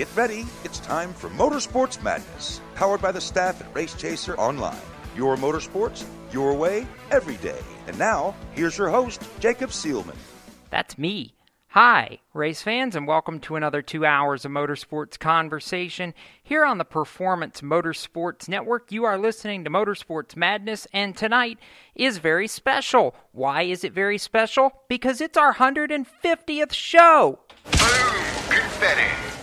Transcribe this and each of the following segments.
Get ready, it's time for Motorsports Madness, powered by the staff at Race Chaser Online. Your motorsports, your way, every day. And now, here's your host, Jacob Seelman. That's me. Hi, race fans, and welcome to another two hours of motorsports conversation here on the Performance Motorsports Network. You are listening to Motorsports Madness, and tonight is very special. Why is it very special? Because it's our 150th show. Boom! Confetti!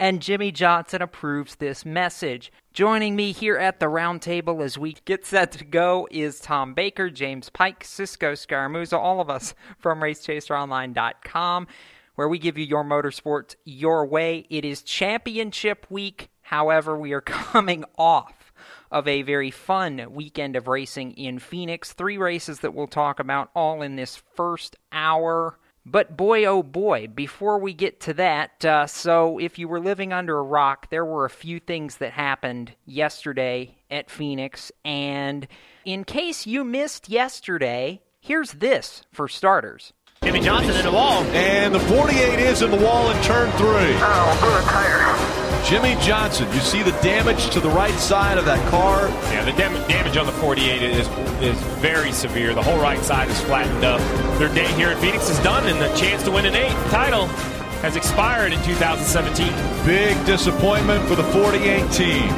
And Jimmie Johnson approves this message. Joining me here at the roundtable as we get set to go is Tom Baker, James Pike, Cisco Scaramuzza, all of us from RaceChaserOnline.com, where we give you your motorsports your way. It is championship week. However, we are coming off of a very fun weekend of racing in Phoenix. Three races that we'll talk about all in this first hour. But boy, oh boy, before we get to that, uh, so if you were living under a rock, there were a few things that happened yesterday at Phoenix. And in case you missed yesterday, here's this for starters. Jimmie Johnson in the wall. And the 48 is in the wall in turn three. Oh, blew a tire. Jimmie Johnson, you see the damage to the right side of that car. Yeah, the dam- damage on the 48 is is very severe. The whole right side is flattened up. Their day here at Phoenix is done, and the chance to win an eighth title has expired in 2017. Big disappointment for the 48 team.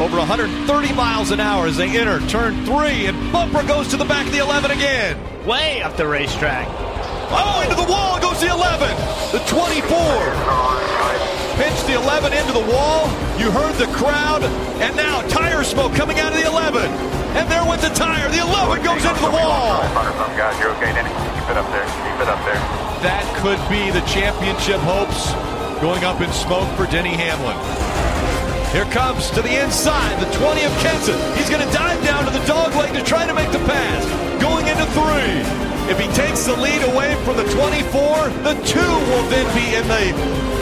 Over 130 miles an hour as they enter turn three, and Bumper goes to the back of the 11 again. Way up the racetrack. Oh, into the wall goes the 11. The 24 pitched the 11 into the wall. You heard the crowd, and now tire smoke coming out of the 11. And there went the tire. The 11 goes into the wall. guys, you're okay, Denny. Keep it up there. Keep it up there. That could be the championship hopes going up in smoke for Denny Hamlin. Here comes to the inside, the 20 of Kenseth. He's going to dive down to the dog leg to try to make the pass. Going into three. If he takes the lead away from the 24, the two will then be in the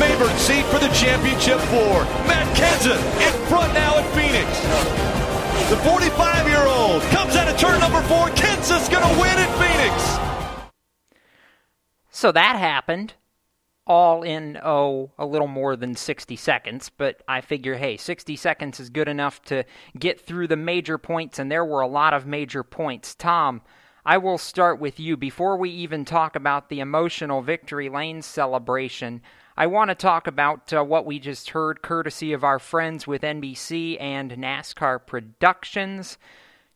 favored seat for the championship four. Matt Kenseth in front now at Phoenix. The 45 year old comes out of turn number four. Kenseth's going to win at Phoenix. So that happened all in, oh, a little more than 60 seconds, but I figure, hey, 60 seconds is good enough to get through the major points, and there were a lot of major points. Tom, I will start with you. Before we even talk about the emotional Victory Lane celebration, I want to talk about uh, what we just heard, courtesy of our friends with NBC and NASCAR Productions.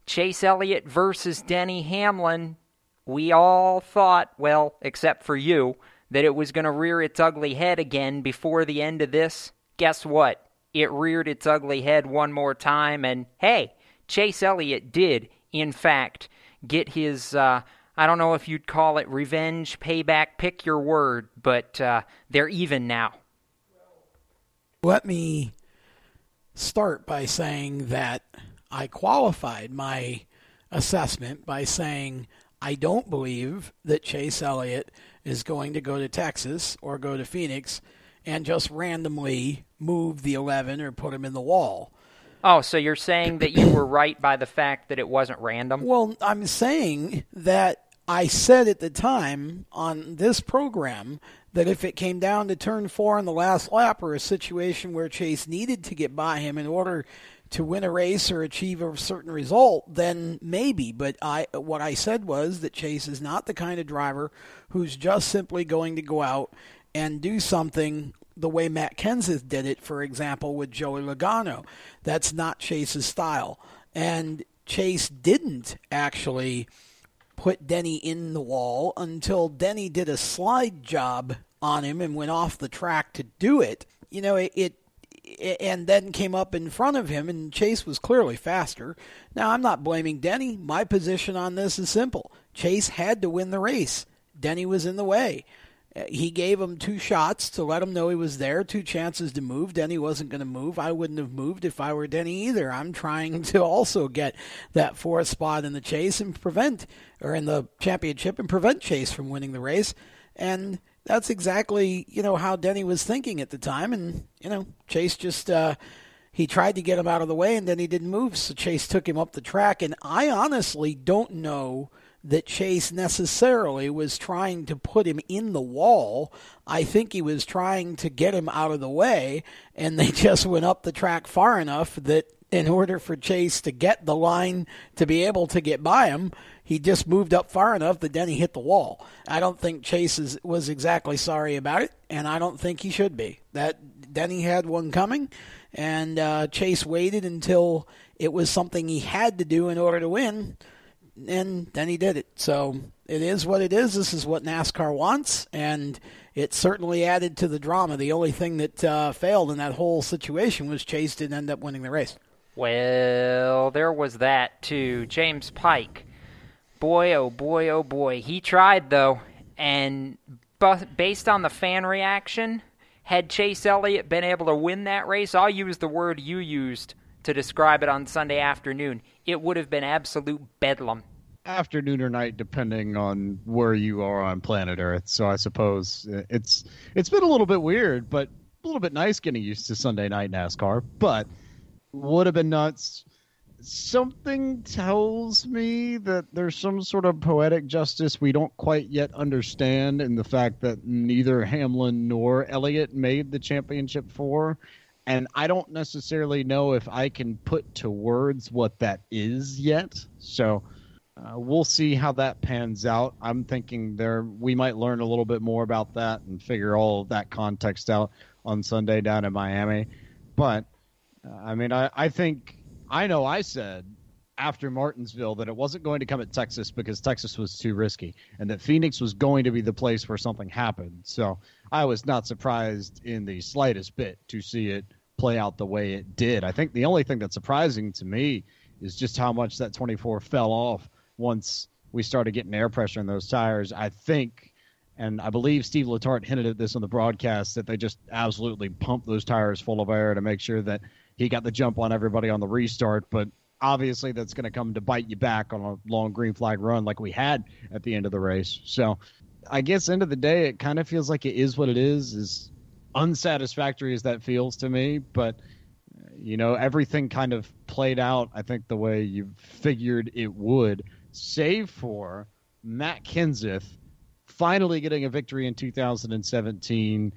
Chase Elliott versus Denny Hamlin. We all thought, well, except for you, that it was going to rear its ugly head again before the end of this. Guess what? It reared its ugly head one more time, and hey, Chase Elliott did, in fact, get his. Uh, I don't know if you'd call it revenge, payback, pick your word, but uh, they're even now. Let me start by saying that I qualified my assessment by saying I don't believe that Chase Elliott is going to go to Texas or go to Phoenix and just randomly move the 11 or put him in the wall. Oh, so you're saying that you were right by the fact that it wasn't random? Well, I'm saying that I said at the time on this program that if it came down to turn four on the last lap or a situation where Chase needed to get by him in order to win a race or achieve a certain result, then maybe. But I, what I said was that Chase is not the kind of driver who's just simply going to go out and do something the way Matt Kenseth did it, for example, with Joey Logano. That's not Chase's style. And Chase didn't actually put Denny in the wall until Denny did a slide job on him and went off the track to do it. You know, it, it and then came up in front of him, and Chase was clearly faster. Now, I'm not blaming Denny. My position on this is simple Chase had to win the race, Denny was in the way. Uh, he gave him two shots to let him know he was there, two chances to move. Denny wasn't going to move. I wouldn't have moved if I were Denny either. I'm trying to also get that fourth spot in the chase and prevent, or in the championship, and prevent Chase from winning the race. And that's exactly you know how Denny was thinking at the time, and you know Chase just uh, he tried to get him out of the way, and then he didn't move, so Chase took him up the track. And I honestly don't know that Chase necessarily was trying to put him in the wall. I think he was trying to get him out of the way, and they just went up the track far enough that in order for Chase to get the line to be able to get by him, he just moved up far enough that then he hit the wall. I don't think Chase is, was exactly sorry about it, and I don't think he should be. That Denny had one coming, and uh, Chase waited until it was something he had to do in order to win and then he did it. So it is what it is. This is what NASCAR wants, and it certainly added to the drama. The only thing that uh, failed in that whole situation was Chase didn't end up winning the race. Well, there was that too. James Pike. Boy, oh boy, oh boy. He tried, though. And based on the fan reaction, had Chase Elliott been able to win that race, I'll use the word you used to describe it on Sunday afternoon. It would have been absolute bedlam. Afternoon or night, depending on where you are on planet Earth. So I suppose uh, it's it's been a little bit weird, but a little bit nice getting used to Sunday night NASCAR. But would have been nuts. Something tells me that there's some sort of poetic justice we don't quite yet understand in the fact that neither Hamlin nor Elliott made the championship four and I don't necessarily know if I can put to words what that is yet. So uh, we'll see how that pans out. I'm thinking there we might learn a little bit more about that and figure all of that context out on Sunday down in Miami. But uh, I mean, I, I think I know I said after Martinsville that it wasn't going to come at Texas because Texas was too risky, and that Phoenix was going to be the place where something happened. So I was not surprised in the slightest bit to see it play out the way it did. I think the only thing that's surprising to me is just how much that 24 fell off once we started getting air pressure in those tires. I think, and I believe Steve Letarte hinted at this on the broadcast, that they just absolutely pumped those tires full of air to make sure that he got the jump on everybody on the restart. But obviously, that's going to come to bite you back on a long green flag run like we had at the end of the race. So I guess end of the day, it kind of feels like it is what it is. Is unsatisfactory as that feels to me, but you know everything kind of played out. I think the way you figured it would, save for Matt Kenseth finally getting a victory in 2017.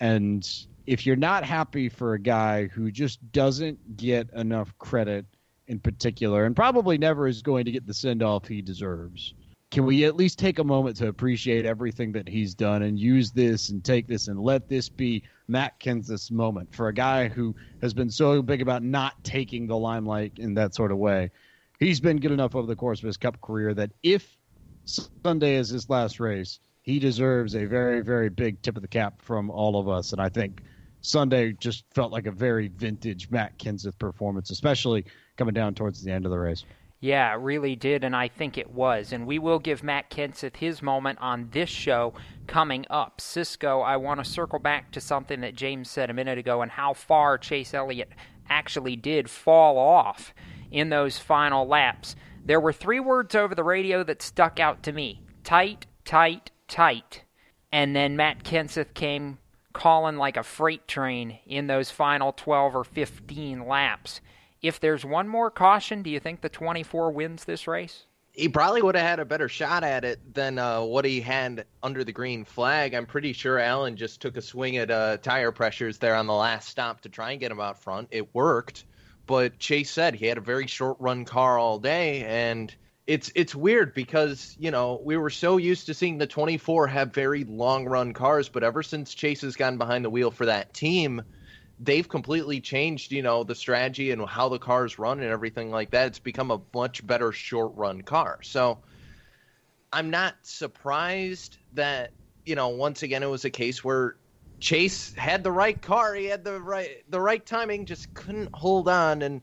And if you're not happy for a guy who just doesn't get enough credit in particular, and probably never is going to get the send off he deserves, can we at least take a moment to appreciate everything that he's done and use this and take this and let this be Matt Kenseth's moment for a guy who has been so big about not taking the limelight in that sort of way. He's been good enough over the course of his cup career that if Sunday is his last race, he deserves a very, very big tip of the cap from all of us. And I think Sunday just felt like a very vintage Matt Kenseth performance, especially coming down towards the end of the race. Yeah, it really did, and I think it was. And we will give Matt Kenseth his moment on this show coming up. Cisco, I want to circle back to something that James said a minute ago and how far Chase Elliott actually did fall off in those final laps. There were three words over the radio that stuck out to me tight, tight, tight. And then Matt Kenseth came calling like a freight train in those final 12 or 15 laps. If there's one more caution, do you think the 24 wins this race? He probably would have had a better shot at it than uh, what he had under the green flag. I'm pretty sure Alan just took a swing at uh, tire pressures there on the last stop to try and get him out front. It worked, but Chase said he had a very short run car all day, and it's it's weird because you know we were so used to seeing the 24 have very long run cars, but ever since Chase has gotten behind the wheel for that team they've completely changed, you know, the strategy and how the cars run and everything like that. It's become a much better short run car. So I'm not surprised that, you know, once again it was a case where Chase had the right car, he had the right the right timing, just couldn't hold on and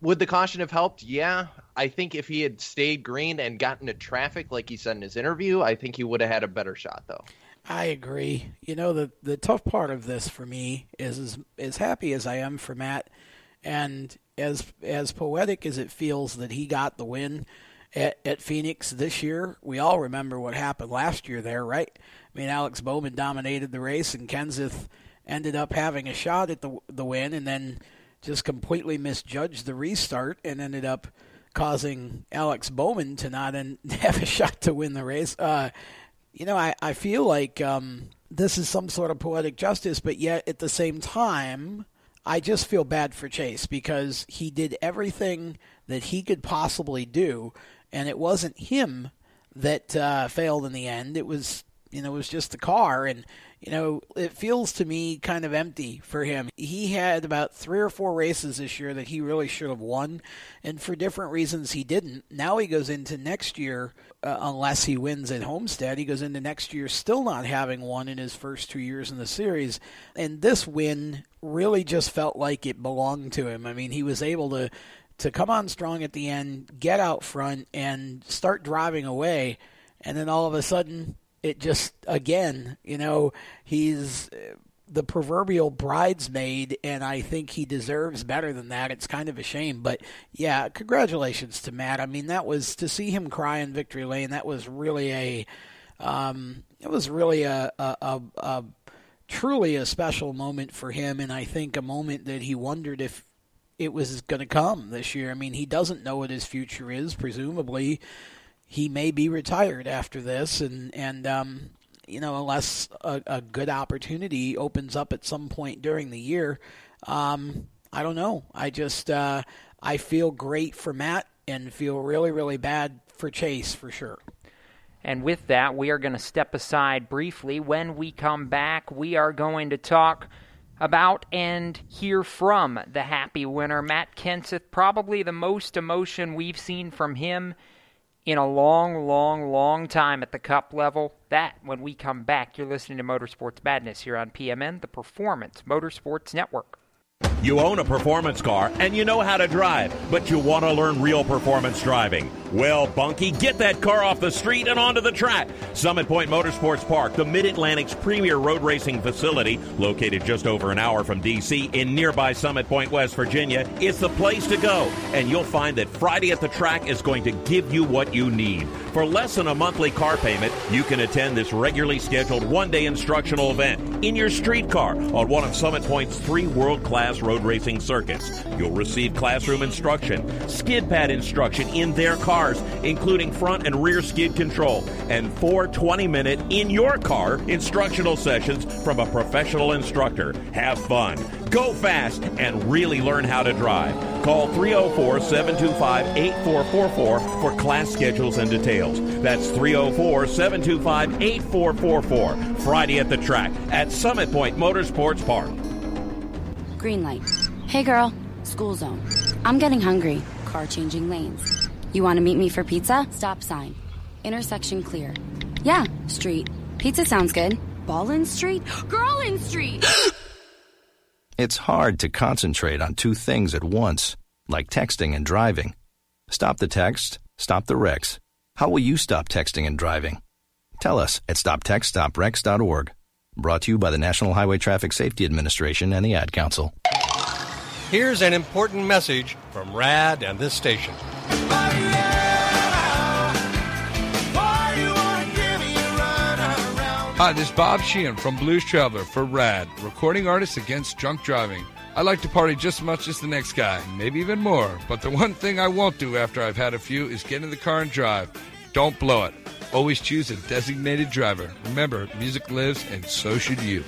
would the caution have helped? Yeah. I think if he had stayed green and gotten to traffic like he said in his interview, I think he would have had a better shot though. I agree. You know, the the tough part of this for me is as as happy as I am for Matt, and as as poetic as it feels that he got the win at, at Phoenix this year. We all remember what happened last year there, right? I mean, Alex Bowman dominated the race, and Kenseth ended up having a shot at the the win, and then just completely misjudged the restart and ended up causing Alex Bowman to not en- have a shot to win the race. Uh, you know, I, I feel like um, this is some sort of poetic justice, but yet at the same time, I just feel bad for Chase because he did everything that he could possibly do, and it wasn't him that uh, failed in the end. It was, you know, it was just the car, and you know, it feels to me kind of empty for him. He had about three or four races this year that he really should have won, and for different reasons he didn't. Now he goes into next year, uh, unless he wins at Homestead, he goes into next year still not having won in his first two years in the series. And this win really just felt like it belonged to him. I mean, he was able to to come on strong at the end, get out front, and start driving away. And then all of a sudden, it just again, you know, he's the proverbial bridesmaid, and I think he deserves better than that. It's kind of a shame, but yeah, congratulations to Matt. I mean, that was to see him cry in victory lane. That was really a, um, it was really a, a, a, a truly a special moment for him, and I think a moment that he wondered if it was going to come this year. I mean, he doesn't know what his future is. Presumably, he may be retired after this, and and um, you know, unless a, a, good opportunity opens up at some point during the year, um, I don't know. I just uh, I feel great for Matt and feel really really bad for Chase for sure. And with that, we are going to step aside briefly. When we come back, we are going to talk about and hear from the happy winner, Matt Kenseth. Probably the most emotion we've seen from him in a long, long, long time at the cup level. That, when we come back, you're listening to Motorsports Madness here on PMN, the Performance Motorsports Network. You own a performance car and you know how to drive, but you want to learn real performance driving. Well, Bunky, get that car off the street and onto the track. Summit Point Motorsports Park, the Mid Atlantic's premier road racing facility, located just over an hour from D.C. in nearby Summit Point, West Virginia, is the place to go. And you'll find that Friday at the track is going to give you what you need. For less than a monthly car payment, you can attend this regularly scheduled one day instructional event in your street car on one of Summit Point's three world class road racing circuits. You'll receive classroom instruction, skid pad instruction in their car cars, including front and rear skid control, and four 20 minute in your car instructional sessions from a professional instructor. Have fun, go fast, and really learn how to drive. Call 304 725 8444 for class schedules and details. That's 304 725 8444. Friday at the track at Summit Point Motorsports Park. Green light. Hey girl, school zone. I'm getting hungry. Car changing lanes. You want to meet me for pizza? Stop sign. Intersection clear. Yeah, street. Pizza sounds good. Ball in street? Girl in street! it's hard to concentrate on two things at once, like texting and driving. Stop the text, stop the wrecks. How will you stop texting and driving? Tell us at stoptextstoprex.org. Brought to you by the National Highway Traffic Safety Administration and the Ad Council. Here's an important message from RAD and this station. Hi, this is Bob Sheehan from Blues Traveler for RAD, recording artists against drunk driving. I like to party just as much as the next guy, maybe even more. But the one thing I won't do after I've had a few is get in the car and drive. Don't blow it. Always choose a designated driver. Remember, music lives, and so should you.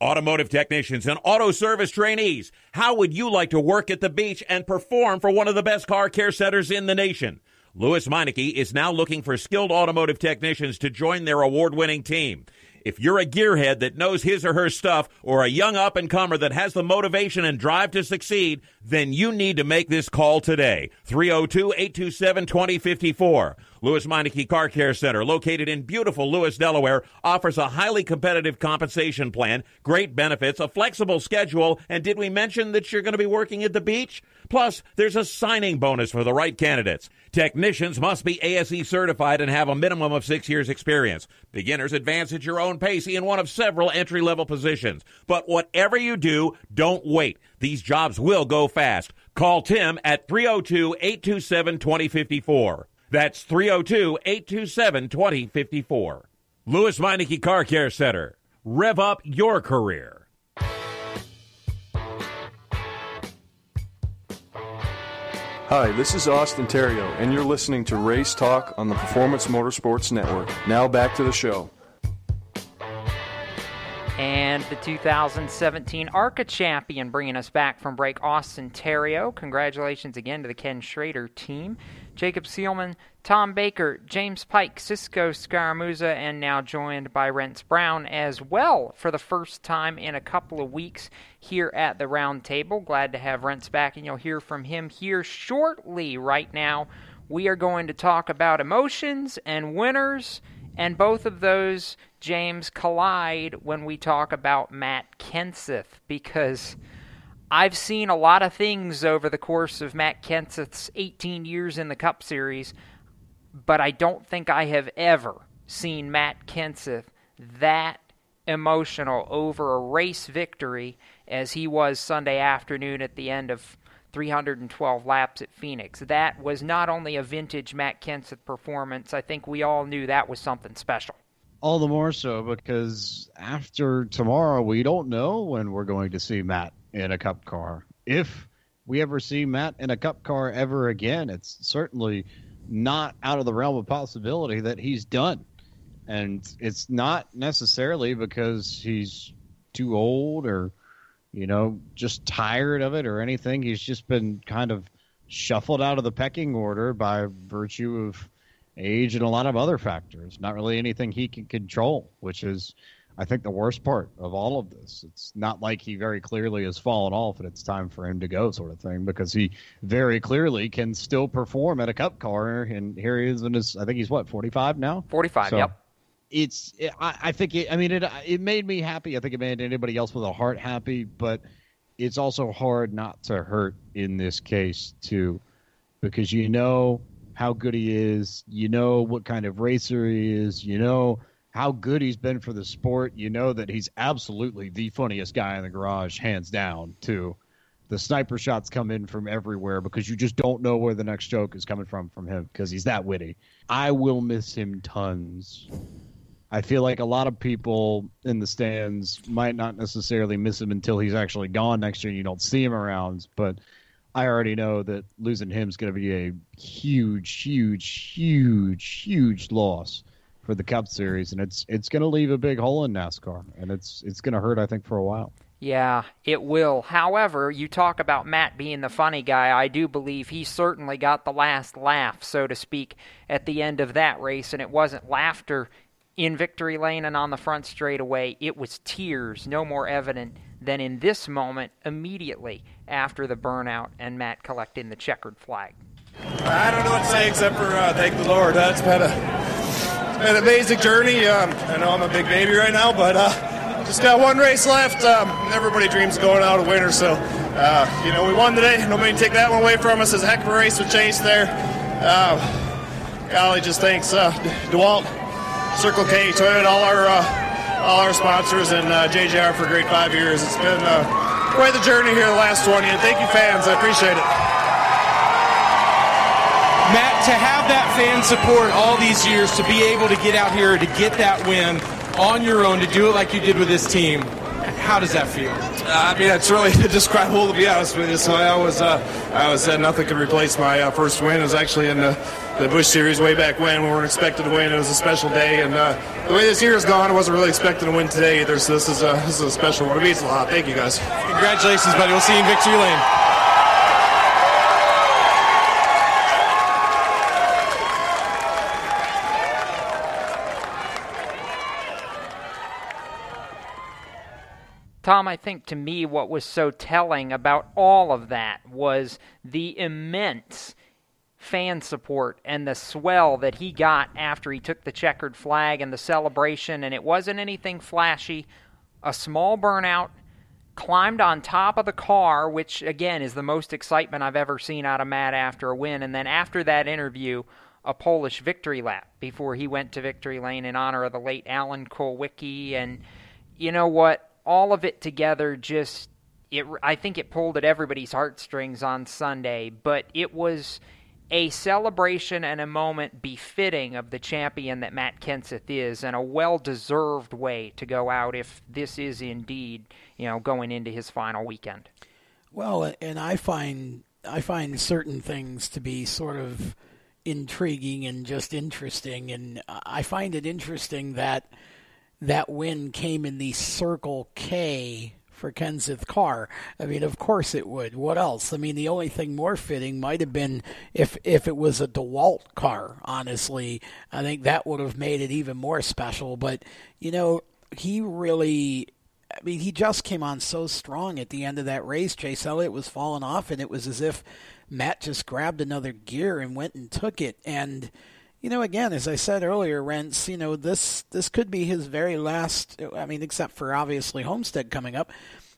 Automotive technicians and auto service trainees, how would you like to work at the beach and perform for one of the best car care centers in the nation? Lewes Meineke is now looking for skilled automotive technicians to join their award winning team. If you're a gearhead that knows his or her stuff or a young up and comer that has the motivation and drive to succeed, then you need to make this call today. 302 827 2054. Lewes Meineke Car Care Center, located in beautiful Lewes, Delaware, offers a highly competitive compensation plan, great benefits, a flexible schedule, and did we mention that you're going to be working at the beach? Plus, there's a signing bonus for the right candidates. Technicians must be ASE certified and have a minimum of six years experience. Beginners advance at your own pace in one of several entry level positions. But whatever you do, don't wait. These jobs will go fast. Call Tim at 302 827 2054. That's 302 827 2054. Lewes Meineke Car Care Center. Rev up your career. Hi, this is Austin Theriault, and you're listening to Race Talk on the Performance Motorsports Network. Now back to the show. And the 2017 ARCA champion bringing us back from break, Austin Theriault. Congratulations again to the Ken Schrader team. Jacob Seelman, Tom Baker, James Pike, Cisco Scaramuzza, and now joined by Rents Brown as well for the first time in a couple of weeks here at the round table. Glad to have Rents back, and you'll hear from him here shortly. Right now, we are going to talk about emotions and winners, and both of those, James, collide when we talk about Matt Kenseth because. I've seen a lot of things over the course of Matt Kenseth's 18 years in the Cup Series, but I don't think I have ever seen Matt Kenseth that emotional over a race victory as he was Sunday afternoon at the end of 312 laps at Phoenix. That was not only a vintage Matt Kenseth performance, I think we all knew that was something special. All the more so because after tomorrow, we don't know when we're going to see Matt in a cup car. If we ever see Matt in a cup car ever again, it's certainly not out of the realm of possibility that he's done. And it's not necessarily because he's too old or, you know, just tired of it or anything. He's just been kind of shuffled out of the pecking order by virtue of age and a lot of other factors. Not really anything he can control, which is I think the worst part of all of this. It's not like he very clearly has fallen off and it's time for him to go, sort of thing, because he very clearly can still perform at a cup car. And here he is in his, I think he's what, 45 now? 45, so yep. It's, I, I think, it, I mean, it, it made me happy. I think it made anybody else with a heart happy, but it's also hard not to hurt in this case, too, because you know how good he is, you know what kind of racer he is, you know how good he's been for the sport. You know that he's absolutely the funniest guy in the garage, hands down, too. The sniper shots come in from everywhere because you just don't know where the next joke is coming from from him because he's that witty. I will miss him tons. I feel like a lot of people in the stands might not necessarily miss him until he's actually gone next year and you don't see him around, but I already know that losing him is going to be a huge, huge, huge, huge loss for the Cup Series, and it's it's going to leave a big hole in NASCAR, and it's it's going to hurt, I think, for a while. Yeah, it will. However, you talk about Matt being the funny guy. I do believe he certainly got the last laugh, so to speak, at the end of that race, and it wasn't laughter in victory lane and on the front straightaway. It was tears, no more evident than in this moment immediately after the burnout and Matt collecting the checkered flag. I don't know what to say except for uh, thank the Lord. That's been a been an amazing journey. Um, I know I'm a big baby right now, but uh, just got one race left. Um, everybody dreams of going out a winner, so uh, you know we won today. Nobody can take that one away from us. It's a heck of a race with Chase there. Uh, golly, just thanks uh, DeWalt, Circle K, Toyota, all our uh, all our sponsors, and uh, JGR for a great five years. It's been uh, quite the journey here the last 20, and thank you fans. I appreciate it. To have that fan support all these years, to be able to get out here to get that win on your own, to do it like you did with this team, how does that feel? Uh, I mean, it's really indescribable to be honest with you. So I always, uh, I always said nothing could replace my uh, first win. It was actually in the, the Busch Series way back when we weren't expected to win. It was a special day, and uh, the way this year has gone, I wasn't really expecting to win today either. So this is a, this is a special one. It means a lot. Thank you guys. Congratulations, buddy. We'll see you in victory lane. Tom, I think to me what was so telling about all of that was the immense fan support and the swell that he got after he took the checkered flag and the celebration. And it wasn't anything flashy. A small burnout, climbed on top of the car, which again is the most excitement I've ever seen out of Matt after a win. And then after that interview, a Polish victory lap before he went to victory lane in honor of the late Alan Kulwicki. And you know what? All of it together just it I think it pulled at everybody's heartstrings on Sunday, but it was a celebration and a moment befitting of the champion that Matt Kenseth is, and a well-deserved way to go out if this is indeed, you know, going into his final weekend. Well, and I find I find certain things to be sort of intriguing and just interesting, and I find it interesting that that win came in the Circle K for Kenseth Carr. I mean, of course it would. What else? I mean, the only thing more fitting might have been if if it was a DeWalt car. Honestly, I think that would have made it even more special. But you know, he really. I mean, he just came on so strong at the end of that race. Chase Elliott was falling off, and it was as if Matt just grabbed another gear and went and took it. And you know, again, as I said earlier, Rents, you know, this this could be his very last. I mean, except for obviously Homestead coming up,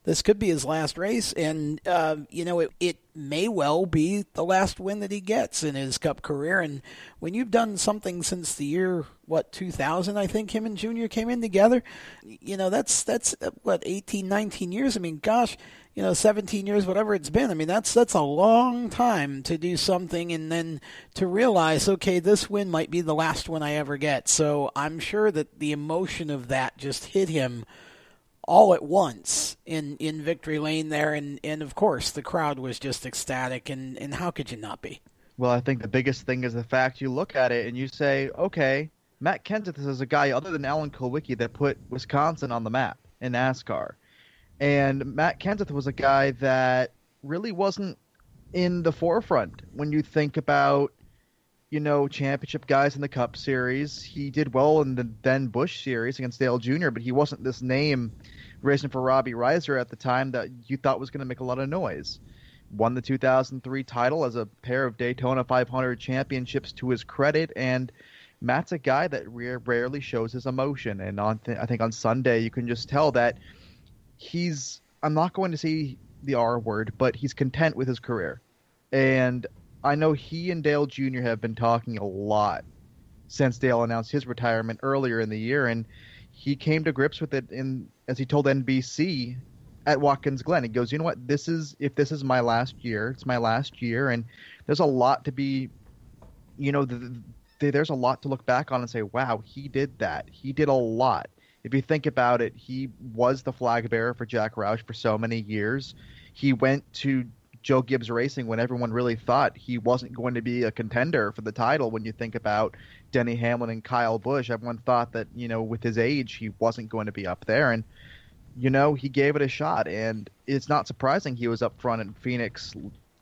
this could be his last race, and uh, you know, it it may well be the last win that he gets in his Cup career. And when you've done something since the year what 2000, I think him and Junior came in together, you know, that's that's what 18, 19 years. I mean, gosh, you know, 17 years, whatever it's been. I mean, that's that's a long time to do something and then to realize, okay, this win might be the last one I ever get. So I'm sure that the emotion of that just hit him all at once in, in victory lane there, and, and of course the crowd was just ecstatic, and, and how could you not be? Well, I think the biggest thing is the fact you look at it and you say, okay, Matt Kenseth is a guy other than Alan Kulwicki that put Wisconsin on the map in NASCAR. And Matt Kenseth was a guy that really wasn't in the forefront when you think about, you know, championship guys in the Cup Series. He did well in the then Busch Series against Dale Jr., but he wasn't this name racing for Robbie Reiser at the time that you thought was going to make a lot of noise. Won the 2003 title as a pair of Daytona 500 championships to his credit, and Matt's a guy that rarely shows his emotion. And on th- I think on Sunday you can just tell that – he's I'm not going to say the R word, but he's content with his career. And I know he and Dale Jr. have been talking a lot since Dale announced his retirement earlier in the year, and he came to grips with it in as he told NBC at Watkins Glen. He goes, you know what, this is if this is my last year, it's my last year, and there's a lot to be, you know, the, the, there's a lot to look back on and say, wow, he did that. He did a lot if you think about it, he was the flag bearer for Jack Roush for so many years. He went to Joe Gibbs Racing when everyone really thought he wasn't going to be a contender for the title. When you think about Denny Hamlin and Kyle Busch, everyone thought that you know with his age he wasn't going to be up there, and you know he gave it a shot. And it's not surprising he was up front in Phoenix,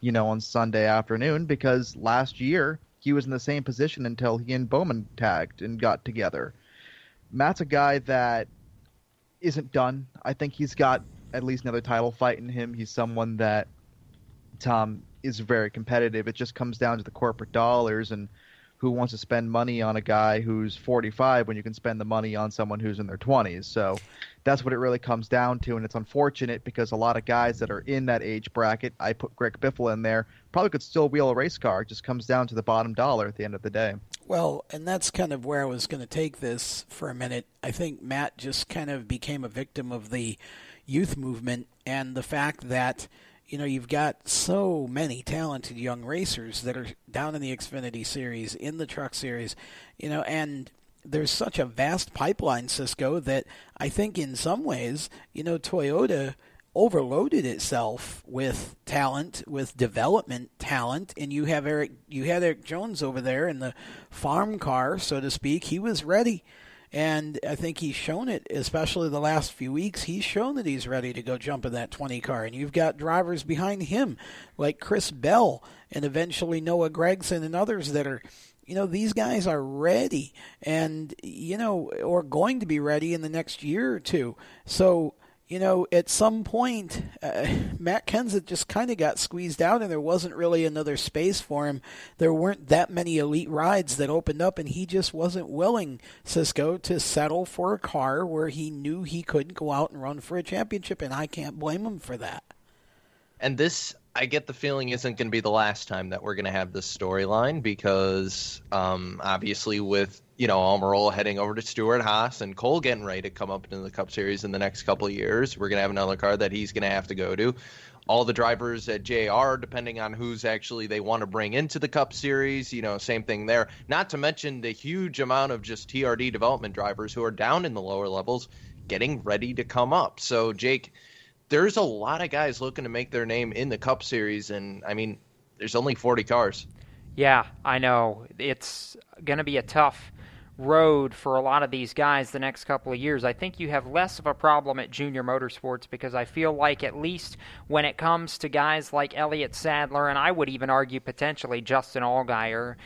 you know, on Sunday afternoon because last year he was in the same position until he and Bowman tagged and got together. Matt's a guy that isn't done. I think he's got at least another title fight in him. He's someone that Tom is very competitive. It just comes down to the corporate dollars and who wants to spend money on a guy who's 45 when you can spend the money on someone who's in their 20s. So that's what it really comes down to, and it's unfortunate because a lot of guys that are in that age bracket, I put Greg Biffle in there, probably could still wheel a race car. It just comes down to the bottom dollar at the end of the day. Well, and that's kind of where I was going to take this for a minute. I think Matt just kind of became a victim of the youth movement and the fact that you know you've got so many talented young racers that are down in the Xfinity series, in the Truck series, you know, and there's such a vast pipeline, Cisco, that I think in some ways, you know, Toyota overloaded itself with talent, with development talent, and you have Erik, you had Erik Jones over there in the farm car, so to speak. He was ready, and I think he's shown it, especially the last few weeks. He's shown that he's ready to go jump in that 20 car, and you've got drivers behind him like Chris Bell and eventually Noah Gragson and others that are you know these guys are ready and you know or going to be ready in the next year or two so you know, at some point, uh, Matt Kenseth just kind of got squeezed out, and there wasn't really another space for him. There weren't that many elite rides that opened up, and he just wasn't willing, Cisco, to settle for a car where he knew he couldn't go out and run for a championship, and I can't blame him for that. And this, I get the feeling, isn't going to be the last time that we're going to have this storyline because, um, obviously, with you know, Almirola heading over to Stewart Haas and Cole getting ready to come up into the Cup Series in the next couple of years. We're going to have another car that he's going to have to go to. All the drivers at JR, depending on who's actually they want to bring into the Cup Series, you know, same thing there. Not to mention the huge amount of just TRD development drivers who are down in the lower levels getting ready to come up. So, Jake, there's a lot of guys looking to make their name in the Cup Series. And I mean, there's only 40 cars. Yeah, I know. It's going to be a tough road for a lot of these guys the next couple of years. I think you have less of a problem at junior motorsports because I feel like at least when it comes to guys like Elliott Sadler and I would even argue potentially Justin Allgaier,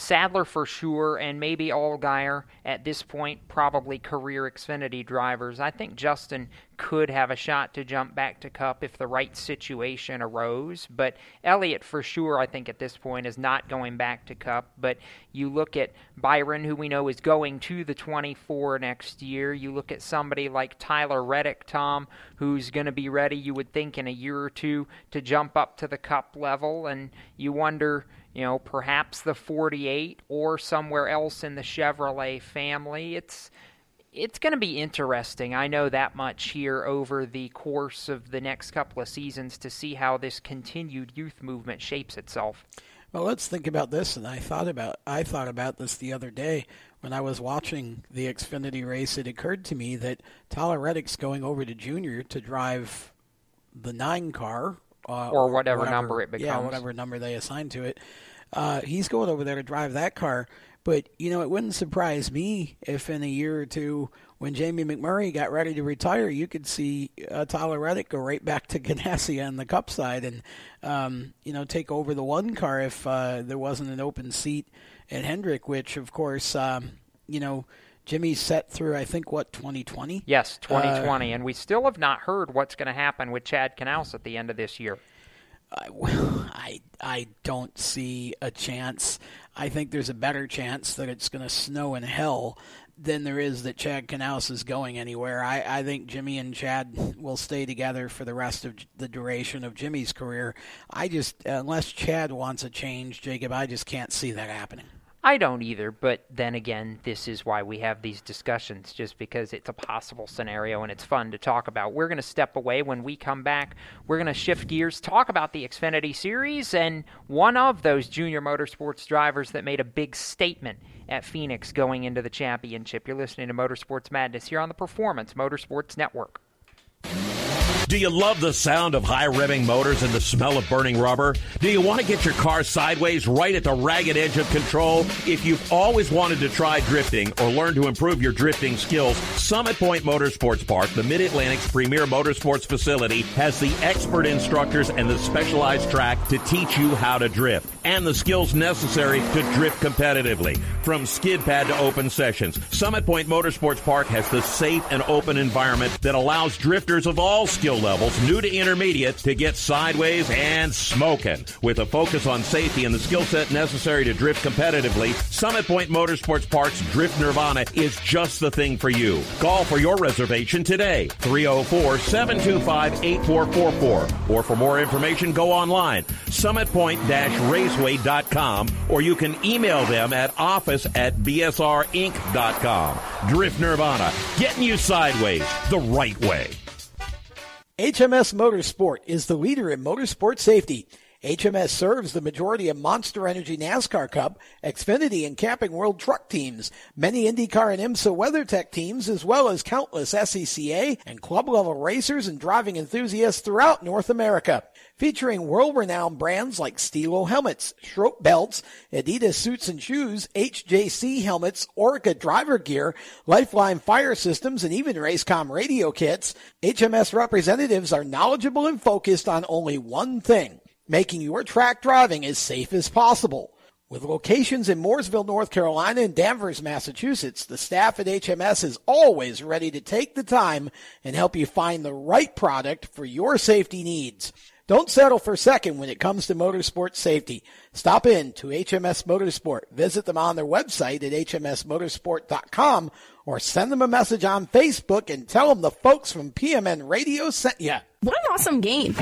Sadler for sure, and maybe Allgaier at this point, probably career Xfinity drivers. I think Justin could have a shot to jump back to Cup if the right situation arose. But Elliott for sure, I think at this point, is not going back to Cup. But you look at Byron, who we know is going to the 24 next year. You look at somebody like Tyler Reddick, Tom, who's going to be ready, you would think, in a year or two to jump up to the Cup level. And you wonder you know, perhaps the 48 or somewhere else in the Chevrolet family. It's it's going to be interesting. I know that much here over the course of the next couple of seasons to see how this continued youth movement shapes itself. Well, let's think about this. And I thought about I thought about this the other day when I was watching the Xfinity race. It occurred to me that Tyler Reddick's going over to Junior to drive the nine car uh, or whatever, whatever, number it becomes. Yeah, whatever number they assign to it. Uh, he's going over there to drive that car. But you know, it wouldn't surprise me if in a year or two, when Jamie McMurray got ready to retire, you could see uh, Tyler Reddick go right back to Ganassi on the Cup side and um, you know take over the one car if uh, there wasn't an open seat at Hendrick, which of course um, you know. Jimmie's set through, I think, what 2020. Yes, 2020, uh, and we still have not heard what's going to happen with Chad Knaus at the end of this year. I, I, I don't see a chance. I think there's a better chance that it's going to snow in hell than there is that Chad Knaus is going anywhere. I, I think Jimmy and Chad will stay together for the rest of the duration of Jimmie's career. I just, unless Chad wants a change, Jacob, I just can't see that happening. I don't either, but then again, this is why we have these discussions, just because it's a possible scenario and it's fun to talk about. We're going to step away. When we come back, we're going to shift gears, talk about the Xfinity Series, and one of those junior motorsports drivers that made a big statement at Phoenix going into the championship. You're listening to Motorsports Madness here on the Performance Motorsports Network. Do you love the sound of high revving motors and the smell of burning rubber? Do you want to get your car sideways right at the ragged edge of control? If you've always wanted to try drifting or learn to improve your drifting skills, Summit Point Motorsports Park, the Mid Atlantic's premier motorsports facility, has the expert instructors and the specialized track to teach you how to drift and the skills necessary to drift competitively. From skid pad to open sessions, Summit Point Motorsports Park has the safe and open environment that allows drifters of all skill levels, new to intermediate, to get sideways and smoking. With a focus on safety and the skill set necessary to drift competitively, Summit Point Motorsports Park's Drift Nirvana is just the thing for you. Call for your reservation today, 304-725-8444. Or for more information, go online, summitpoint-raceway.com, or you can email them at office at bsrinc.com. Drift Nirvana, getting you sideways the right way. HMS Motorsport is the leader in motorsport safety. HMS serves the majority of Monster Energy NASCAR Cup, Xfinity, and Camping World truck teams, many IndyCar and IMSA WeatherTech teams, as well as countless SCCA and club level racers and driving enthusiasts throughout North America featuring world-renowned brands like Stilo helmets, Schroth belts, Adidas suits and shoes, HJC helmets, Orca driver gear, Lifeline fire systems, and even Racecom radio kits, HMS representatives are knowledgeable and focused on only one thing, making your track driving as safe as possible. With locations in Mooresville, North Carolina and Danvers, Massachusetts, the staff at HMS is always ready to take the time and help you find the right product for your safety needs. Don't settle for second when it comes to motorsport safety. Stop in to HMS Motorsport. Visit them on their website at hmsmotorsport.com or send them a message on Facebook and tell them the folks from PMN Radio sent you. What an awesome game.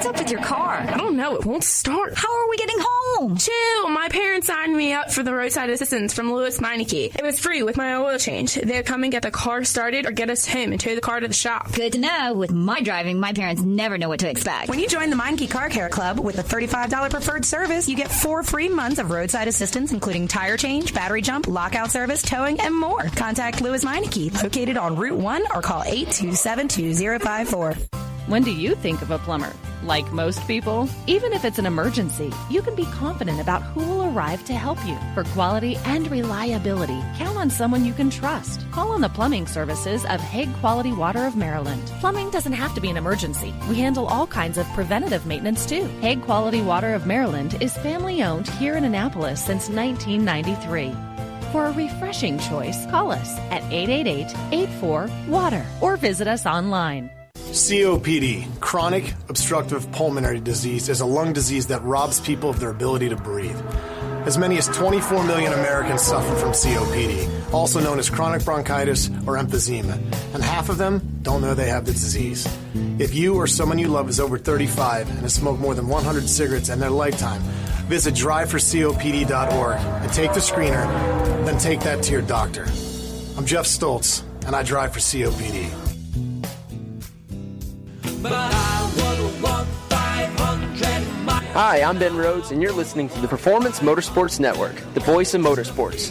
What's up with your car? I don't know. It won't start. How are we getting home? Chill. My parents signed me up for the roadside assistance from Lewes Meineke. It was free with my oil change. They'd come and get the car started or get us home and tow the car to the shop. Good to know. With my driving, my parents never know what to expect. When you join the Meineke Car Care Club with a $35 preferred service, you get four free months of roadside assistance, including tire change, battery jump, lockout service, towing, and more. Contact Lewes Meineke, located on Route 1, or call 827 2054. When do you think of a plumber? Like most people, even if it's an emergency, you can be confident about who will arrive to help you. For quality and reliability, count on someone you can trust. Call on the plumbing services of Hague Quality Water of Maryland. Plumbing doesn't have to be an emergency. We handle all kinds of preventative maintenance too. Hague Quality Water of Maryland is family owned here in Annapolis since 1993. For a refreshing choice, call us at 888 84 Water or visit us online. COPD, chronic obstructive pulmonary disease, is a lung disease that robs people of their ability to breathe. As many as 24 million Americans suffer from COPD, also known as chronic bronchitis or emphysema, and half of them don't know they have the disease. If you or someone you love is over 35 and has smoked more than 100 cigarettes in their lifetime, visit driveforcopd.org and take the screener, then take that to your doctor. I'm Jeff Stoltz, and I drive for COPD. Hi, I'm Ben Rhodes, and you're listening to the Performance Motorsports Network, the voice of motorsports.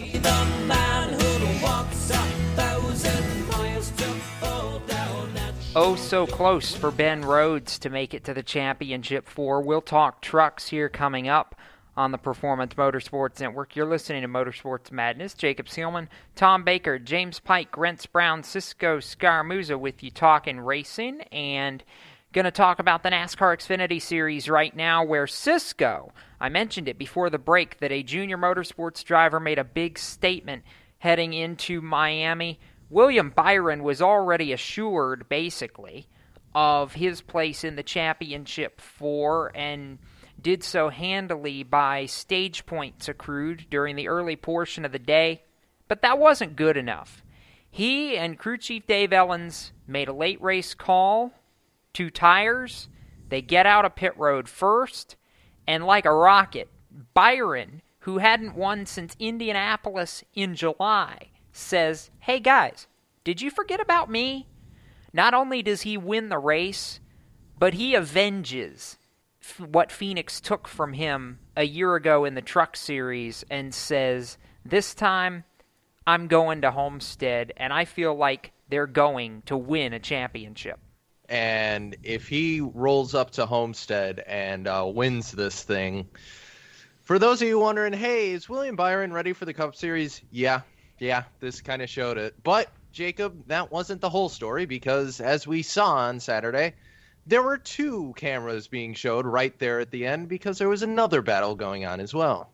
Oh, so close for Ben Rhodes to make it to the championship four. We'll talk trucks here coming up on the Performance Motorsports Network. You're listening to Motorsports Madness. Jacob Seelman, Tom Baker, James Pike, Rents Brown, Cisco Scaramuzza with you talking racing and going to talk about the NASCAR Xfinity Series right now where Cisco, I mentioned it before the break that a junior motorsports driver made a big statement heading into Miami. William Byron was already assured basically of his place in the championship four and did so handily by stage points accrued during the early portion of the day, but that wasn't good enough. He and crew chief Dave Elenz made a late race call, two tires. They get out of pit road first, and like a rocket, Byron, who hadn't won since Indianapolis in July, says, Hey guys, did you forget about me? Not only does he win the race, but he avenges what Phoenix took from him a year ago in the Truck Series and says, This time I'm going to Homestead, and I feel like they're going to win a championship. And if he rolls up to Homestead and uh, wins this thing, for those of you wondering, hey, is William Byron ready for the Cup Series? Yeah, yeah, this kind of showed it. But, Jacob, that wasn't the whole story because, as we saw on Saturday, there were two cameras being showed right there at the end because there was another battle going on as well.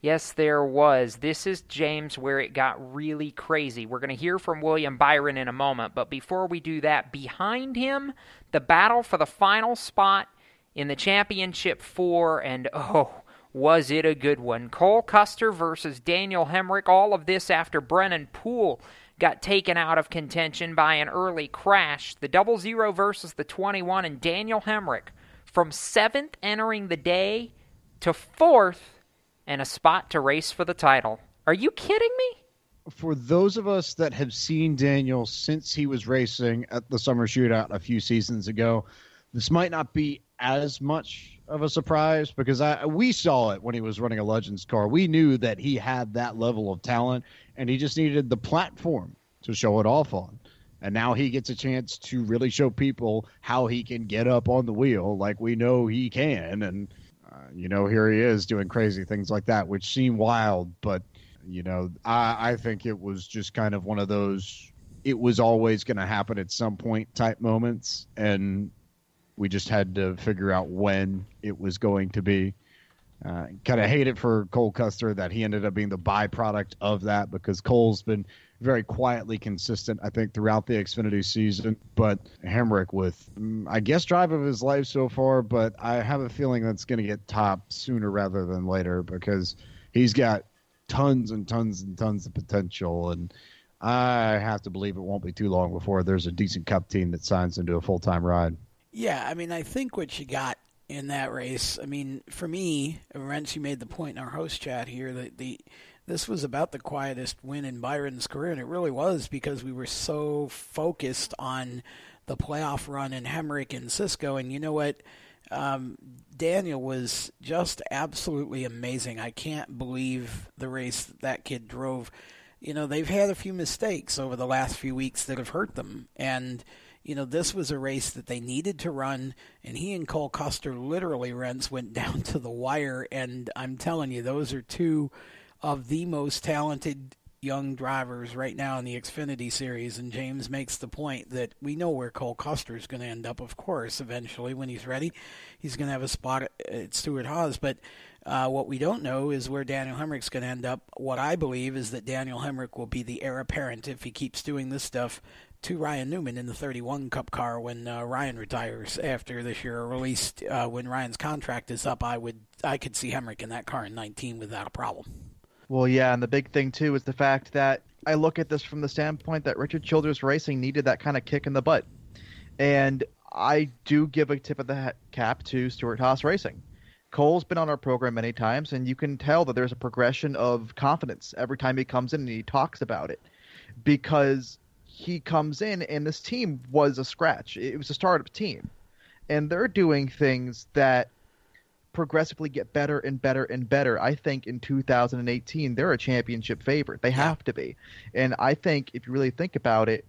Yes, there was. This is James where it got really crazy. We're going to hear from William Byron in a moment, but before we do that, behind him, the battle for the final spot in the championship four, and oh, was it a good one? Cole Custer versus Daniel Hemric. All of this after Brennan Poole got taken out of contention by an early crash. The double zero versus the 21, and Daniel Hemric from seventh entering the day to fourth and a spot to race for the title. Are you kidding me? For those of us that have seen Daniel since he was racing at the summer shootout a few seasons ago, this might not be as much of a surprise because I we saw it when he was running a Legends car. We knew that he had that level of talent and he just needed the platform to show it off on. And now he gets a chance to really show people how he can get up on the wheel like we know he can and uh, you know, here he is doing crazy things like that, which seem wild, but you know, I, I think it was just kind of one of those. It was always going to happen at some point type moments, and we just had to figure out when it was going to be. Uh, kind of hate it for Cole Custer that he ended up being the byproduct of that because Cole's been very quietly consistent, I think, throughout the Xfinity season. But Hemric with, mm, I guess, drive of his life so far, but I have a feeling that's going to get topped sooner rather than later because he's got tons and tons and tons of potential. And I have to believe it won't be too long before there's a decent cup team that signs into a full time ride. Yeah, I mean, I think what you got in that race, I mean, for me, Renzi made the point in our host chat here that the this was about the quietest win in Byron's career, and it really was because we were so focused on the playoff run in Hemric and Cisco. And you know what? Um, Daniel was just absolutely amazing. I can't believe the race that kid drove. You know, they've had a few mistakes over the last few weeks that have hurt them. And, you know, this was a race that they needed to run, and he and Cole Custer literally runs went down to the wire. And I'm telling you, those are two of the most talented young drivers right now in the Xfinity series. And James makes the point that we know where Cole Custer is going to end up, of course, eventually when he's ready. He's going to have a spot at Stewart Haas, but uh, what we don't know is where Daniel Hemric's going to end up. What I believe is that Daniel Hemric will be the heir apparent if he keeps doing this stuff to Ryan Newman in the 31 Cup car when uh, Ryan retires after this year, or released uh, when Ryan's contract is up. I would I could see Hemric in that car in 19 without a problem. Well, yeah, and the big thing too is the fact that I look at this from the standpoint that Richard Childress Racing needed that kind of kick in the butt, and I do give a tip of the cap to Stewart Haas Racing. Cole's been on our program many times, and you can tell that there's a progression of confidence every time he comes in and he talks about it, because he comes in and this team was a scratch. It was a startup team, and they're doing things that progressively get better and better and better. I think in 2018 they're a championship favorite. They have to be. And I think if you really think about it,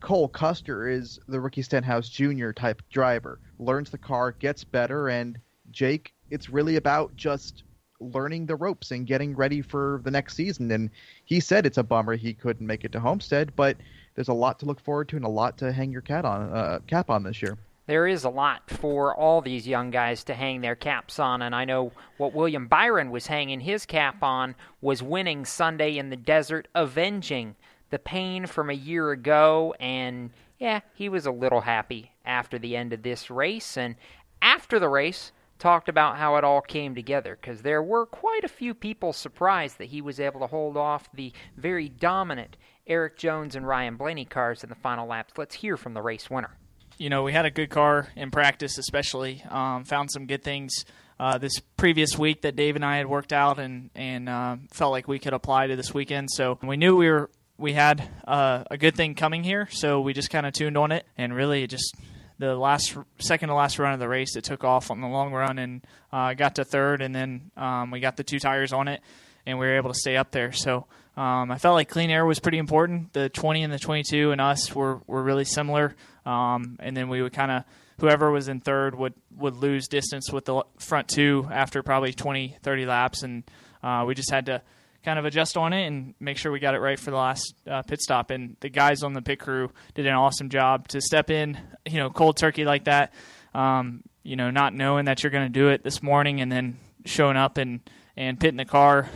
Cole Custer is the Ricky Stenhouse Jr. type driver. Learns the car, gets better, and Jake, it's really about just learning the ropes and getting ready for the next season. And he said it's a bummer he couldn't make it to Homestead, but there's a lot to look forward to and a lot to hang your cat on uh, cap on this year there is a lot for all these young guys to hang their caps on. And I know what William Byron was hanging his cap on was winning Sunday in the desert, avenging the pain from a year ago. And yeah, he was a little happy after the end of this race. And after the race, talked about how it all came together because there were quite a few people surprised that he was able to hold off the very dominant Erik Jones and Ryan Blaney cars in the final laps. Let's hear from the race winner you know, we had a good car in practice, especially. Um, found some good things uh, this previous week that Dave and I had worked out, and and uh, felt like we could apply to this weekend. So we knew we were we had uh, a good thing coming here, so we just kind of tuned on it, and really just the last second to last run of the race, it took off on the long run and uh, got to third, and then um, we got the two tires on it, and we were able to stay up there. So um, I felt like clean air was pretty important. The 20 and the 22 and us were, were really similar. Um, and then we would kind of, whoever was in third would, would lose distance with the front two after probably 20, 30 laps. And uh, we just had to kind of adjust on it and make sure we got it right for the last uh, pit stop. And the guys on the pit crew did an awesome job to step in, you know, cold turkey like that. Um, you know, not knowing that you're going to do it this morning and then showing up and, and pitting the car.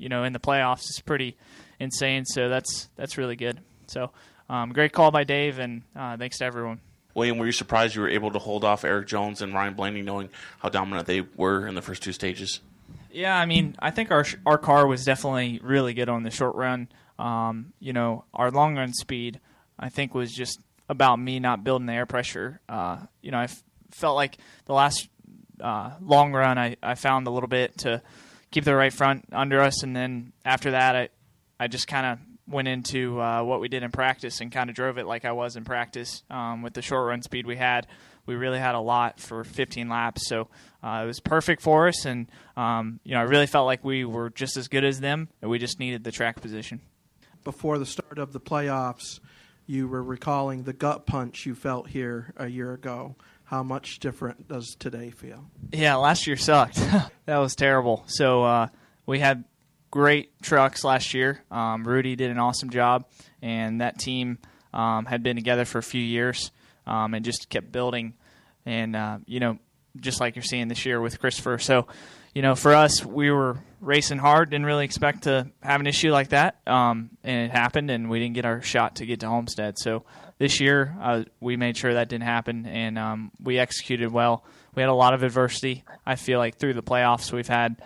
You know, in the playoffs is pretty insane. So that's that's really good. So um, great call by Dave, and uh, thanks to everyone. William, were you surprised you were able to hold off Erik Jones and Ryan Blaney, knowing how dominant they were in the first two stages? Yeah, I mean, I think our our car was definitely really good on the short run. Um, you know, our long run speed, I think, was just about me not building the air pressure. Uh, you know, I f- felt like the last uh, long run, I, I found a little bit to keep the right front under us, and then after that, I I just kind of went into uh, what we did in practice and kind of drove it like I was in practice um, with the short run speed we had. We really had a lot for 15 laps, so uh, it was perfect for us. And um, you know, I really felt like we were just as good as them, and we just needed the track position. Before the start of the playoffs, you were recalling the gut punch you felt here a year ago. How much different does today feel? Yeah, last year sucked. that was terrible. So uh, we had great trucks last year. Um, Rudy did an awesome job, and that team um, had been together for a few years um, and just kept building. And uh, you know, just like you're seeing this year with Christopher. So, you know, for us, we were racing hard. Didn't really expect to have an issue like that, um, and it happened, and we didn't get our shot to get to Homestead. So this year, uh, we made sure that didn't happen, and um, we executed well. We had a lot of adversity. I feel like through the playoffs, we've had,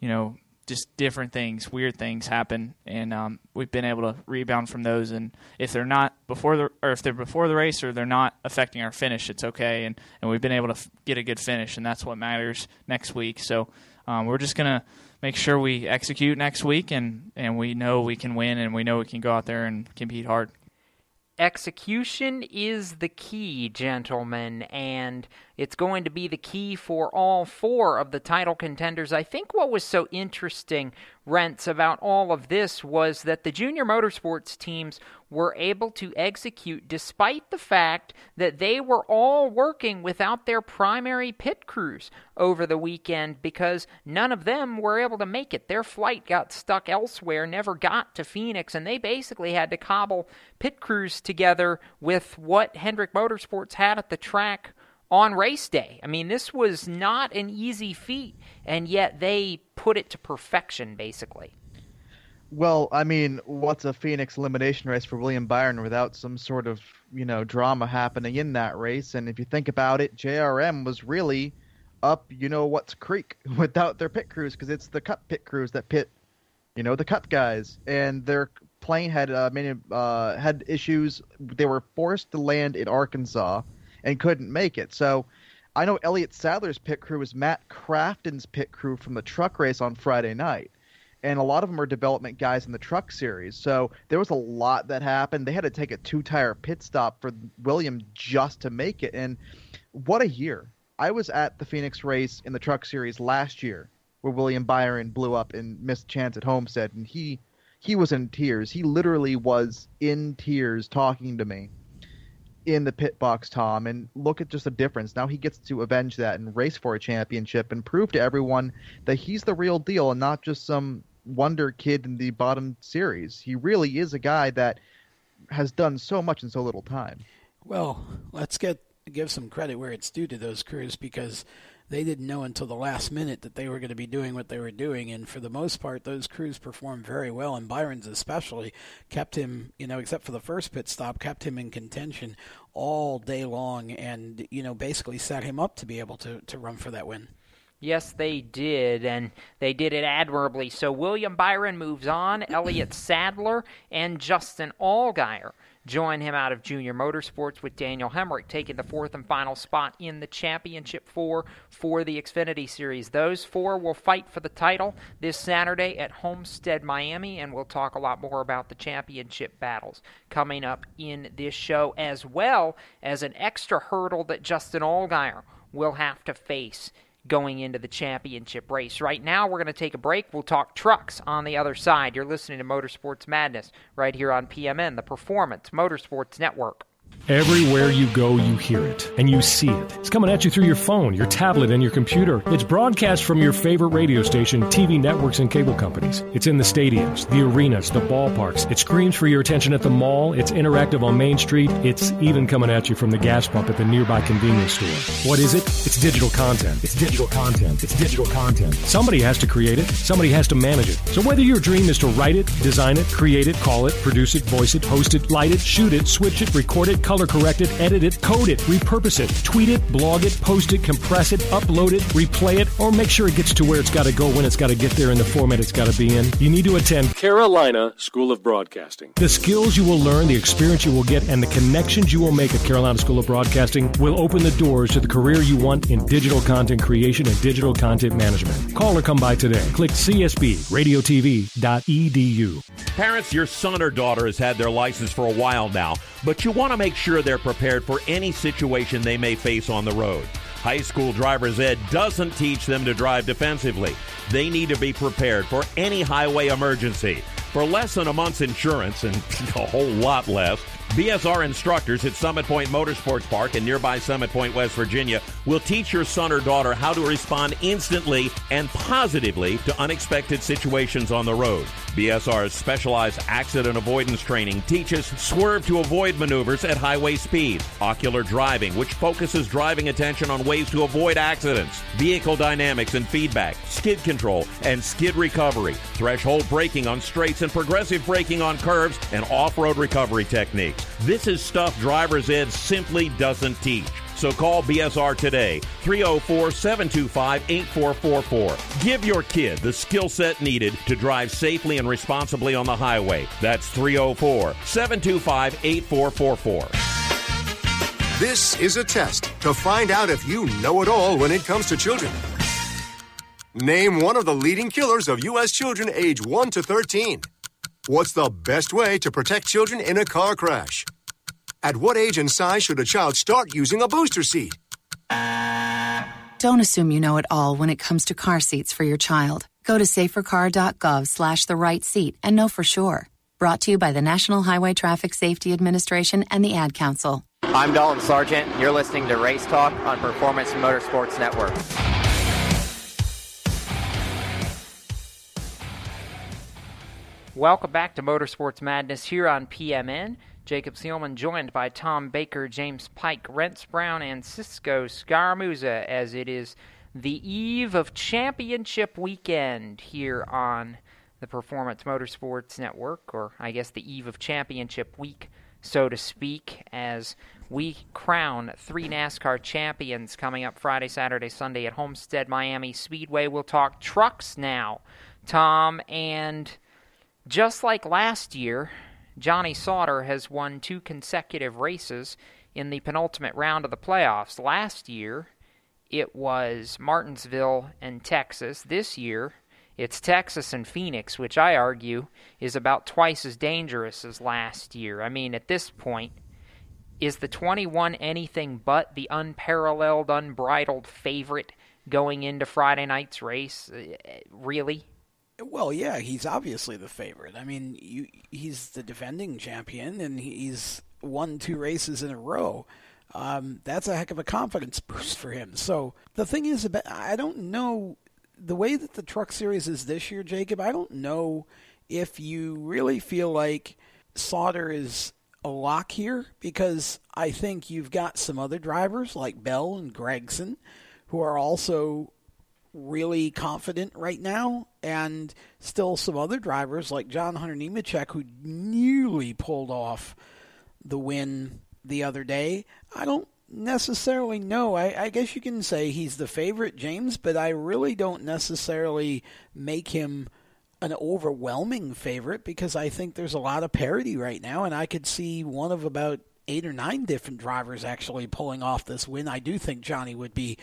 you know, just different things, weird things happen, and um, we've been able to rebound from those. And if they're not before the, or if they're before the race, or they're not affecting our finish, it's okay. And and we've been able to f- get a good finish, and that's what matters next week. So um, we're just gonna make sure we execute next week, and and we know we can win, and we know we can go out there and compete hard execution is the key, gentlemen, and it's going to be the key for all four of the title contenders. I think what was so interesting Rents about all of this was that the junior motorsports teams were able to execute despite the fact that they were all working without their primary pit crews over the weekend because none of them were able to make it. Their flight got stuck elsewhere, never got to Phoenix, and they basically had to cobble pit crews together with what Hendrick Motorsports had at the track on race day. I mean, this was not an easy feat, and yet they put it to perfection, basically. Well, I mean, what's a Phoenix elimination race for William Byron without some sort of, you know, drama happening in that race? And if you think about it, JRM was really up, you know, what's creek without their pit crews because it's the Cup pit crews that pit, you know, the Cup guys, and their plane had uh, many uh, had issues. They were forced to land in Arkansas and couldn't make it. So I know Elliott Sadler's pit crew was Matt Crafton's pit crew from the truck race on Friday night. And a lot of them are development guys in the truck series. So there was a lot that happened. They had to take a two tire pit stop for William just to make it. And what a year. I was at the Phoenix race in the truck series last year where William Byron blew up and missed chance at Homestead. And he he was in tears. He literally was in tears talking to me in the pit box, Tom, and look at just the difference. Now he gets to avenge that and race for a championship and prove to everyone that he's the real deal and not just some wonder kid in the bottom series. He really is a guy that has done so much in so little time. Well, let's get give some credit where it's due to those crews because they didn't know until the last minute that they were going to be doing what they were doing. And for the most part, those crews performed very well. And Byron's especially kept him, you know, except for the first pit stop, kept him in contention all day long and, you know, basically set him up to be able to, to run for that win. Yes, they did, and they did it admirably. So William Byron moves on, Elliott Sadler, and Justin Allgaier join him out of junior motorsports with Daniel Hemric taking the fourth and final spot in the championship four for the Xfinity Series. Those four will fight for the title this Saturday at Homestead, Miami, and we'll talk a lot more about the championship battles coming up in this show, as well as an extra hurdle that Justin Allgaier will have to face going into the championship race. Right now, we're going to take a break. We'll talk trucks on the other side. You're listening to Motorsports Madness right here on PMN, the Performance Motorsports Network. Everywhere you go, you hear it and you see it. It's coming at you through your phone, your tablet, and your computer. It's broadcast from your favorite radio station, TV networks, and cable companies. It's in the stadiums, the arenas, the ballparks. It screams for your attention at the mall. It's interactive on Main Street. It's even coming at you from the gas pump at the nearby convenience store. What is it? It's digital content. It's digital content. It's digital content. Somebody has to create it. Somebody has to manage it. So whether your dream is to write it, design it, create it, call it, produce it, voice it, host it, light it, shoot it, switch it, record it, color correct it, edit it, code it, repurpose it, tweet it, blog it, post it, compress it, upload it, replay it, or make sure it gets to where it's got to go when it's got to get there in the format it's got to be in. You need to attend Carolina School of Broadcasting. The skills you will learn, the experience you will get, and the connections you will make at Carolina School of Broadcasting will open the doors to the career you want in digital content creation and digital content management. Call or come by today. Click csbradiotv.edu. Parents, your son or daughter has had their license for a while now, but you want to make they're prepared for any situation they may face on the road. High school driver's ed doesn't teach them to drive defensively. They need to be prepared for any highway emergency. For less than a month's insurance and a whole lot less, BSR instructors at Summit Point Motorsports Park in nearby Summit Point, West Virginia, will teach your son or daughter how to respond instantly and positively to unexpected situations on the road. BSR's specialized accident avoidance training teaches swerve to avoid maneuvers at highway speed, ocular driving, which focuses driving attention on ways to avoid accidents, vehicle dynamics and feedback, skid control and skid recovery, threshold braking on straights and progressive braking on curves, and off road recovery techniques. This is stuff driver's ed simply doesn't teach. So call BSR today, 304 725 8444. Give your kid the skill set needed to drive safely and responsibly on the highway. That's 304 725 8444. This is a test to find out if you know it all when it comes to children. Name one of the leading killers of U.S. children age 1 to 13. What's the best way to protect children in a car crash? At what age and size should a child start using a booster seat? Don't assume you know it all when it comes to car seats for your child. Go to safercar.gov slash the right seat and know for sure. Brought to you by the National Highway Traffic Safety Administration and the Ad Council. I'm Dalton Sargeant. You're listening to Race Talk on Performance Motorsports Network. Welcome back to Motorsports Madness here on PMN. Jacob Seelman joined by Tom Baker, James Pike, Rents Brown, and Cisco Scaramuzza as it is the eve of championship weekend here on the Performance Motorsports Network, or I guess the eve of championship week, so to speak, as we crown three NASCAR champions coming up Friday, Saturday, Sunday at Homestead Miami Speedway. We'll talk trucks now, Tom, and just like last year, Johnny Sauter has won two consecutive races in the penultimate round of the playoffs. Last year, it was Martinsville and Texas. This year, it's Texas and Phoenix, which I argue is about twice as dangerous as last year. I mean, at this point, is the 21 anything but the unparalleled, unbridled favorite going into Friday night's race? Uh, really? Well, yeah, he's obviously the favorite. I mean, you, he's the defending champion, and he's won two races in a row um, that's a heck of a confidence boost for him. So the thing is, I don't know the way that the Truck Series is this year, Jacob. I don't know if you really feel like Sauter is a lock here because I think you've got some other drivers like Bell and Gragson who are also really confident right now, and still some other drivers like John Hunter Nemechek who nearly pulled off the win the other day. I don't necessarily know. I, I, guess you can say he's the favorite, James, but I really don't necessarily make him an overwhelming favorite because I think there's a lot of parity right now, and I could see one of about eight or nine different drivers actually pulling off this win. I do think Johnny would be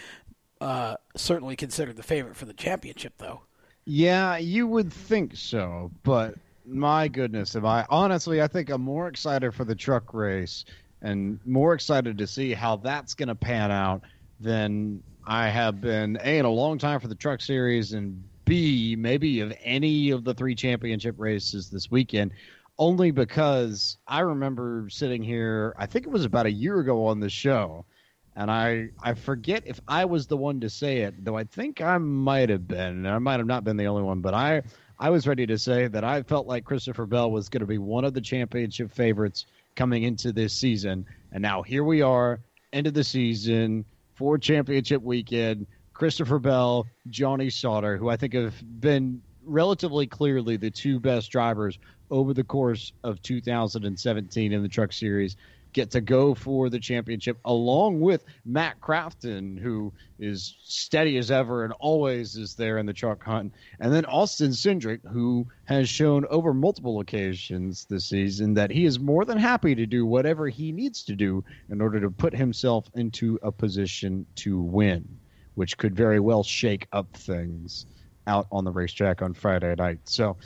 uh, certainly considered the favorite for the championship, though. Yeah, you would think so, but my goodness, am I honestly? I think I'm more excited for the truck race and more excited to see how that's going to pan out than I have been a in a long time for the Truck Series and b maybe of any of the three championship races this weekend. Only because I remember sitting here, I think it was about a year ago on the show, and I I forget if I was the one to say it, though I think I might have been, and I might have not been the only one, but I I was ready to say that I felt like Christopher Bell was going to be one of the championship favorites coming into this season. And now here we are, end of the season, for championship weekend. Christopher Bell, Johnny Sauter, who I think have been relatively clearly the two best drivers over the course of 2017 in the Truck Series get to go for the championship along with Matt Crafton, who is steady as ever and always is there in the truck hunt. And then Austin Cindric, who has shown over multiple occasions this season that he is more than happy to do whatever he needs to do in order to put himself into a position to win, which could very well shake up things out on the racetrack on Friday night. So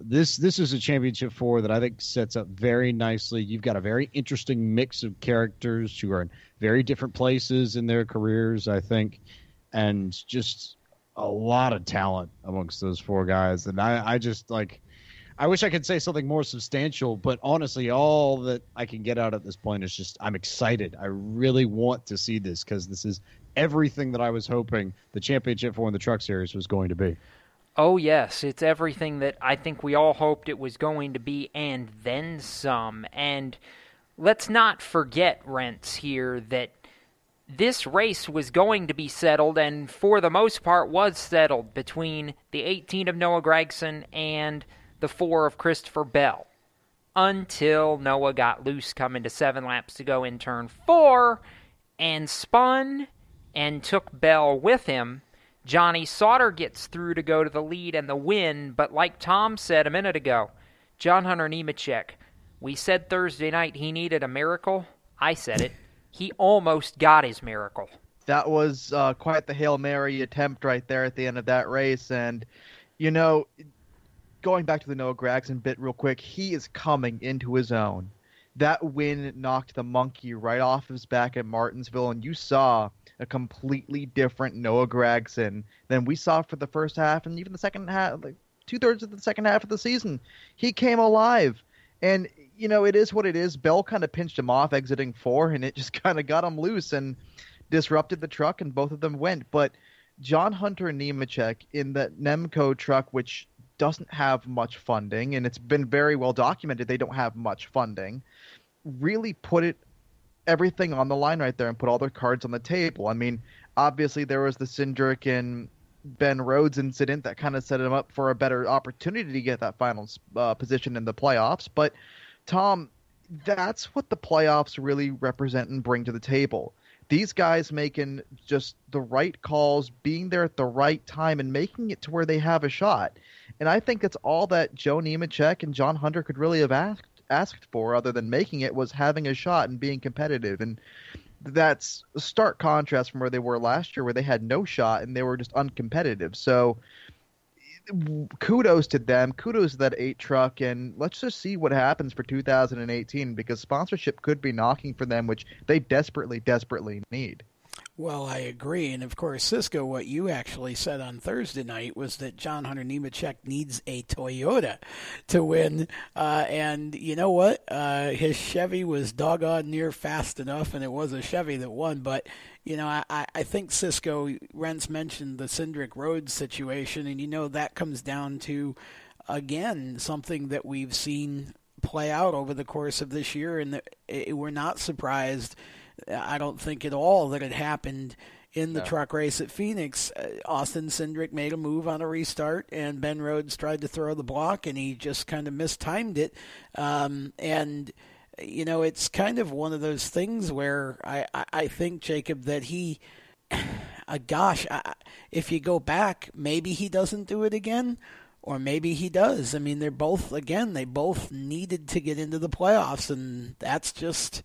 this this is a championship four that I think sets up very nicely. You've got a very interesting mix of characters who are in very different places in their careers, I think, and just a lot of talent amongst those four guys. And I, I just like I wish I could say something more substantial, but honestly, all that I can get out at this point is just I'm excited. I really want to see this because this is everything that I was hoping the championship four in the truck series was going to be. Oh, yes, it's everything that I think we all hoped it was going to be, and then some. And let's not forget, Rents, here, that this race was going to be settled, and for the most part was settled, between the 18 of Noah Gragson and the 4 of Christopher Bell. Until Noah got loose coming to seven laps to go in turn four and spun and took Bell with him Johnny Sauter gets through to go to the lead and the win, but like Tom said a minute ago, John Hunter Nemechek, we said Thursday night he needed a miracle. I said it. He almost got his miracle. That was uh, quite the Hail Mary attempt right there at the end of that race. And, you know, going back to the Noah Gragson bit real quick, he is coming into his own. That win knocked the monkey right off his back at Martinsville, and you saw a completely different Noah Gragson than we saw for the first half and even the second half, like two thirds of the second half of the season. He came alive, and you know it is what it is. Bell kind of pinched him off exiting four, and it just kind of got him loose and disrupted the truck, and both of them went. But John Hunter and Nemechek in the Nemco truck, which doesn't have much funding, and it's been very well documented they don't have much funding, really put it everything on the line right there and put all their cards on the table. I mean, obviously there was the Cindric and Ben Rhodes incident that kind of set him up for a better opportunity to get that final uh, position in the playoffs. But Tom, that's what the playoffs really represent and bring to the table. These guys making just the right calls, being there at the right time, and making it to where they have a shot. And I think that's all that Joe Nemechek and John Hunter could really have asked asked for, other than making it, was having a shot and being competitive. And that's a stark contrast from where they were last year, where they had no shot and they were just uncompetitive. So kudos to them. Kudos to that eight truck, and let's just see what happens for 2018 because sponsorship could be knocking for them, which they desperately, desperately need. Well, I agree. And of course, Cisco, what you actually said on Thursday night was that John Hunter Nemechek needs a Toyota to win. Uh, and you know what? Uh, his Chevy was doggone near fast enough, and it was a Chevy that won. But, you know, I, I think Cisco, Rents mentioned the Cindric Rhodes situation, and, you know, that comes down to, again, something that we've seen play out over the course of this year, and that we're not surprised – I don't think at all that it happened in the no. truck race at Phoenix. Uh, Austin Cindric made a move on a restart, and Ben Rhodes tried to throw the block, and he just kind of mistimed it. Um, and you know, it's kind of one of those things where I, I, I think Jacob that he, uh, gosh, I, if you go back, maybe he doesn't do it again. Or maybe he does. I mean, they're both again. They both needed to get into the playoffs, and that's just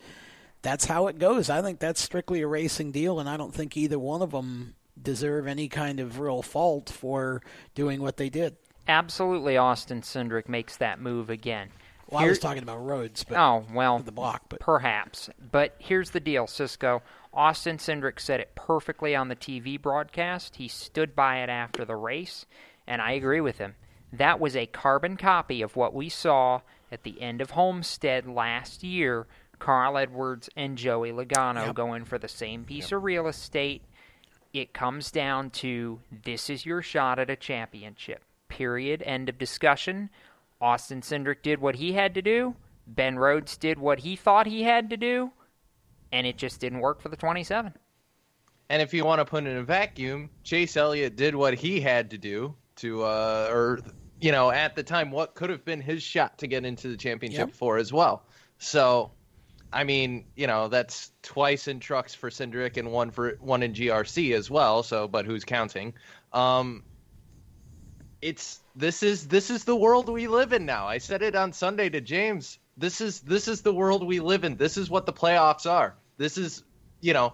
that's how it goes. I think that's strictly a racing deal, and I don't think either one of them deserve any kind of real fault for doing what they did. Absolutely, Austin Cindric makes that move again. Well, Here, I was talking about Rhodes, but oh well, the block, but perhaps. But here's the deal, Cisco. Austin Cindric said it perfectly on the TV broadcast. He stood by it after the race, and I agree with him. That was a carbon copy of what we saw at the end of Homestead last year Carl Edwards and Joey Logano yep. going for the same piece yep. of real estate. It comes down to this is your shot at a championship. Period. End of discussion. Austin Cindric did what he had to do. Ben Rhodes did what he thought he had to do. And it just didn't work for the 27. And if you want to put it in a vacuum, Chase Elliott did what he had to do to, uh, or, you know, at the time, what could have been his shot to get into the championship yep. for as well. So I mean, you know, that's twice in trucks for Cindric and one for one in GRC as well. So, but who's counting? Um, it's this is this is the world we live in now. I said it on Sunday to James. This is this is the world we live in. This is what the playoffs are. This is, you know,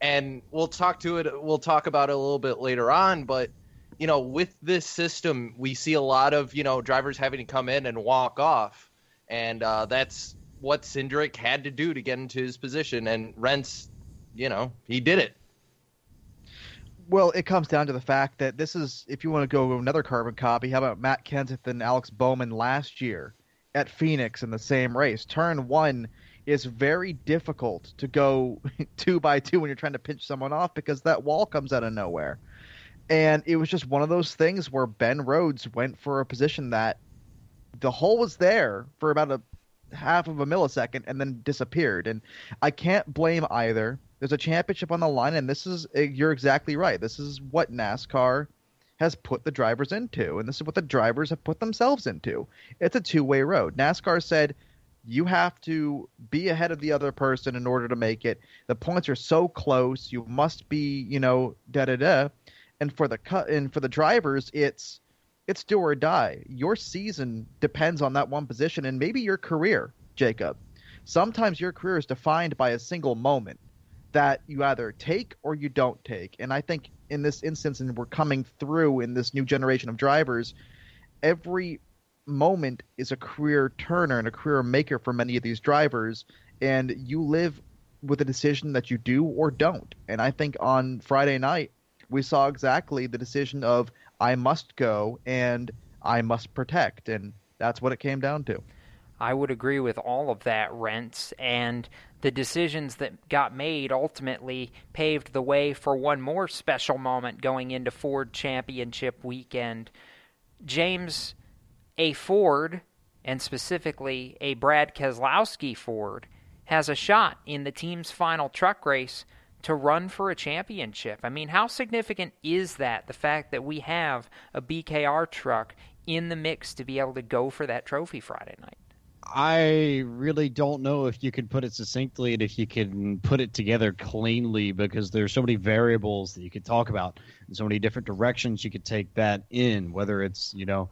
and we'll talk to it. We'll talk about it a little bit later on. But you know, with this system, we see a lot of you know drivers having to come in and walk off, and uh, that's what Cindric had to do to get into his position, and Rents, you know, he did it. Well, it comes down to the fact that this is, if you want to go another carbon copy, how about Matt Kenseth and Alex Bowman last year at Phoenix in the same race? Turn one is very difficult to go two by two when you're trying to pinch someone off because that wall comes out of nowhere. And it was just one of those things where Ben Rhodes went for a position that the hole was there for about a half of a millisecond and then disappeared. And I can't blame either. There's a championship on the line, and this is eh, you're exactly right. This is what NASCAR has put the drivers into, and this is what the drivers have put themselves into. It's a two way road. NASCAR said you have to be ahead of the other person in order to make it. The points are so close. You must be, you know, da da da. And for the cut and for the drivers, it's it's do or die. Your season depends on that one position and maybe your career, Jacob. Sometimes your career is defined by a single moment that you either take or you don't take. And I think in this instance, and we're coming through in this new generation of drivers, every moment is a career turner and a career maker for many of these drivers, and you live with a decision that you do or don't. And I think on Friday night we saw exactly the decision of I must go and I must protect, and that's what it came down to. I would agree with all of that, Rents, and the decisions that got made ultimately paved the way for one more special moment going into Ford Championship weekend. James A. Ford, and specifically a Brad Keselowski Ford, has a shot in the team's final truck race to run for a championship. I mean, how significant is that? The fact that we have a BKR truck in the mix to be able to go for that trophy Friday night. I really don't know if you can put it succinctly and if you can put it together cleanly because there's so many variables that you could talk about and so many different directions you could take that in, whether it's, you know,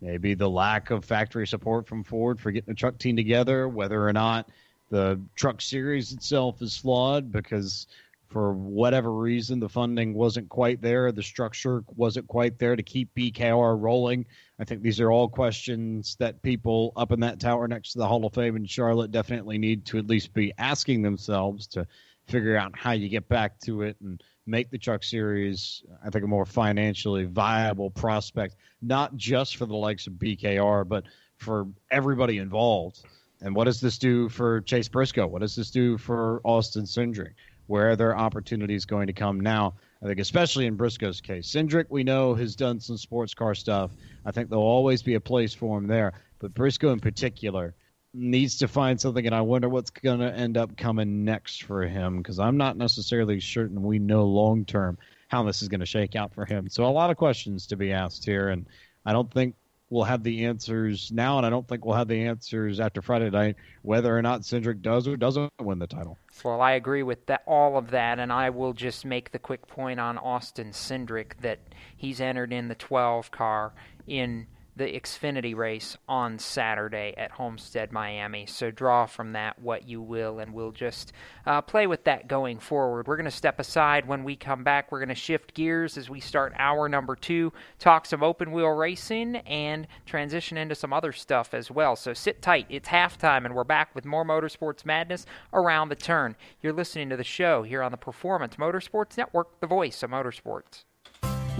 maybe the lack of factory support from Ford for getting the truck team together, whether or not the truck series itself is flawed because for whatever reason the funding wasn't quite there, the structure wasn't quite there to keep BKR rolling. I think these are all questions that people up in that tower next to the Hall of Fame in Charlotte definitely need to at least be asking themselves to figure out how you get back to it and make the Truck Series, I think, a more financially viable prospect, not just for the likes of BKR, but for everybody involved. And what does this do for Chase Briscoe? What does this do for Austin Cindric? Where their opportunities going to come now? I think, especially in Briscoe's case. Cindric, we know, has done some sports car stuff. I think there'll always be a place for him there. But Briscoe, in particular, needs to find something, and I wonder what's going to end up coming next for him because I'm not necessarily certain we know long term how this is going to shake out for him. So, a lot of questions to be asked here, and I don't think we'll have the answers now, and I don't think we'll have the answers after Friday night whether or not Cindric does or doesn't win the title. Well, I agree with that, all of that, and I will just make the quick point on Austin Cindric that he's entered in the 12 car in the Xfinity race on Saturday at Homestead, Miami. So draw from that what you will, and we'll just uh, play with that going forward. We're going to step aside when we come back. We're going to shift gears as we start hour number two, talk some open wheel racing, and transition into some other stuff as well. So sit tight. It's halftime, and we're back with more Motorsports Madness around the turn. You're listening to the show here on the Performance Motorsports Network, the voice of motorsports.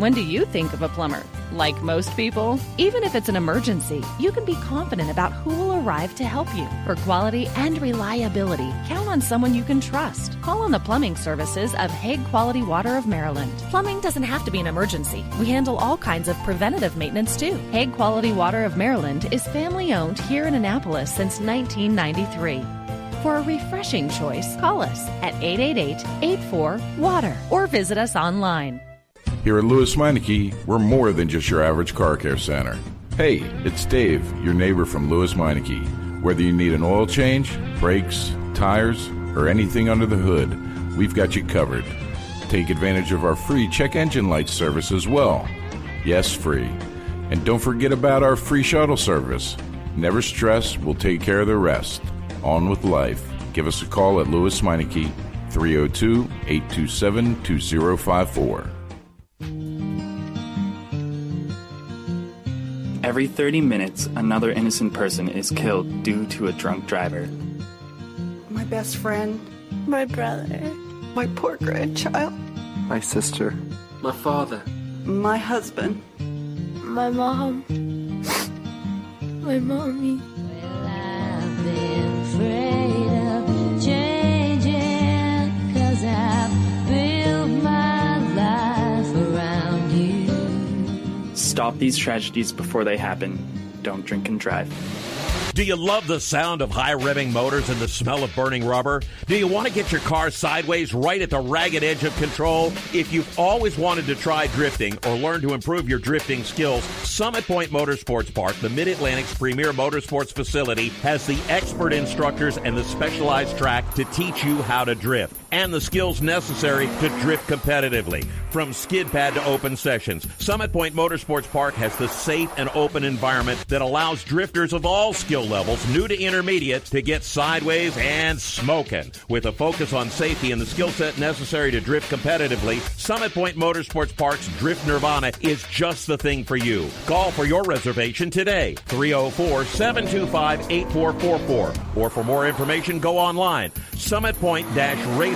When do you think of a plumber? Like most people, even if it's an emergency, you can be confident about who will arrive to help you. For quality and reliability, count on someone you can trust. Call on the plumbing services of Hague Quality Water of Maryland. Plumbing doesn't have to be an emergency. We handle all kinds of preventative maintenance too. Hague Quality Water of Maryland is family owned here in Annapolis since 1993. For a refreshing choice, call us at 888 84 Water or visit us online. Here at Lewes Meineke, we're more than just your average car care center. Hey, it's Dave, your neighbor from Lewes Meineke. Whether you need an oil change, brakes, tires, or anything under the hood, we've got you covered. Take advantage of our free check engine light service as well. Yes, free. And don't forget about our free shuttle service. Never stress, we'll take care of the rest. On with life. Give us a call at Lewes Meineke, 302 827 2054. Every 30 minutes, another innocent person is killed due to a drunk driver. My best friend, my brother, my poor grandchild, my sister, my father, my husband, my mom, my mommy. Stop these tragedies before they happen. Don't drink and drive. Do you love the sound of high revving motors and the smell of burning rubber? Do you want to get your car sideways right at the ragged edge of control? If you've always wanted to try drifting or learn to improve your drifting skills, Summit Point Motorsports Park, the Mid Atlantic's premier motorsports facility, has the expert instructors and the specialized track to teach you how to drift. And the skills necessary to drift competitively. From skid pad to open sessions, Summit Point Motorsports Park has the safe and open environment that allows drifters of all skill levels, new to intermediate, to get sideways and smoking. With a focus on safety and the skill set necessary to drift competitively, Summit Point Motorsports Park's Drift Nirvana is just the thing for you. Call for your reservation today, 304 725 8444. Or for more information, go online, summitpoint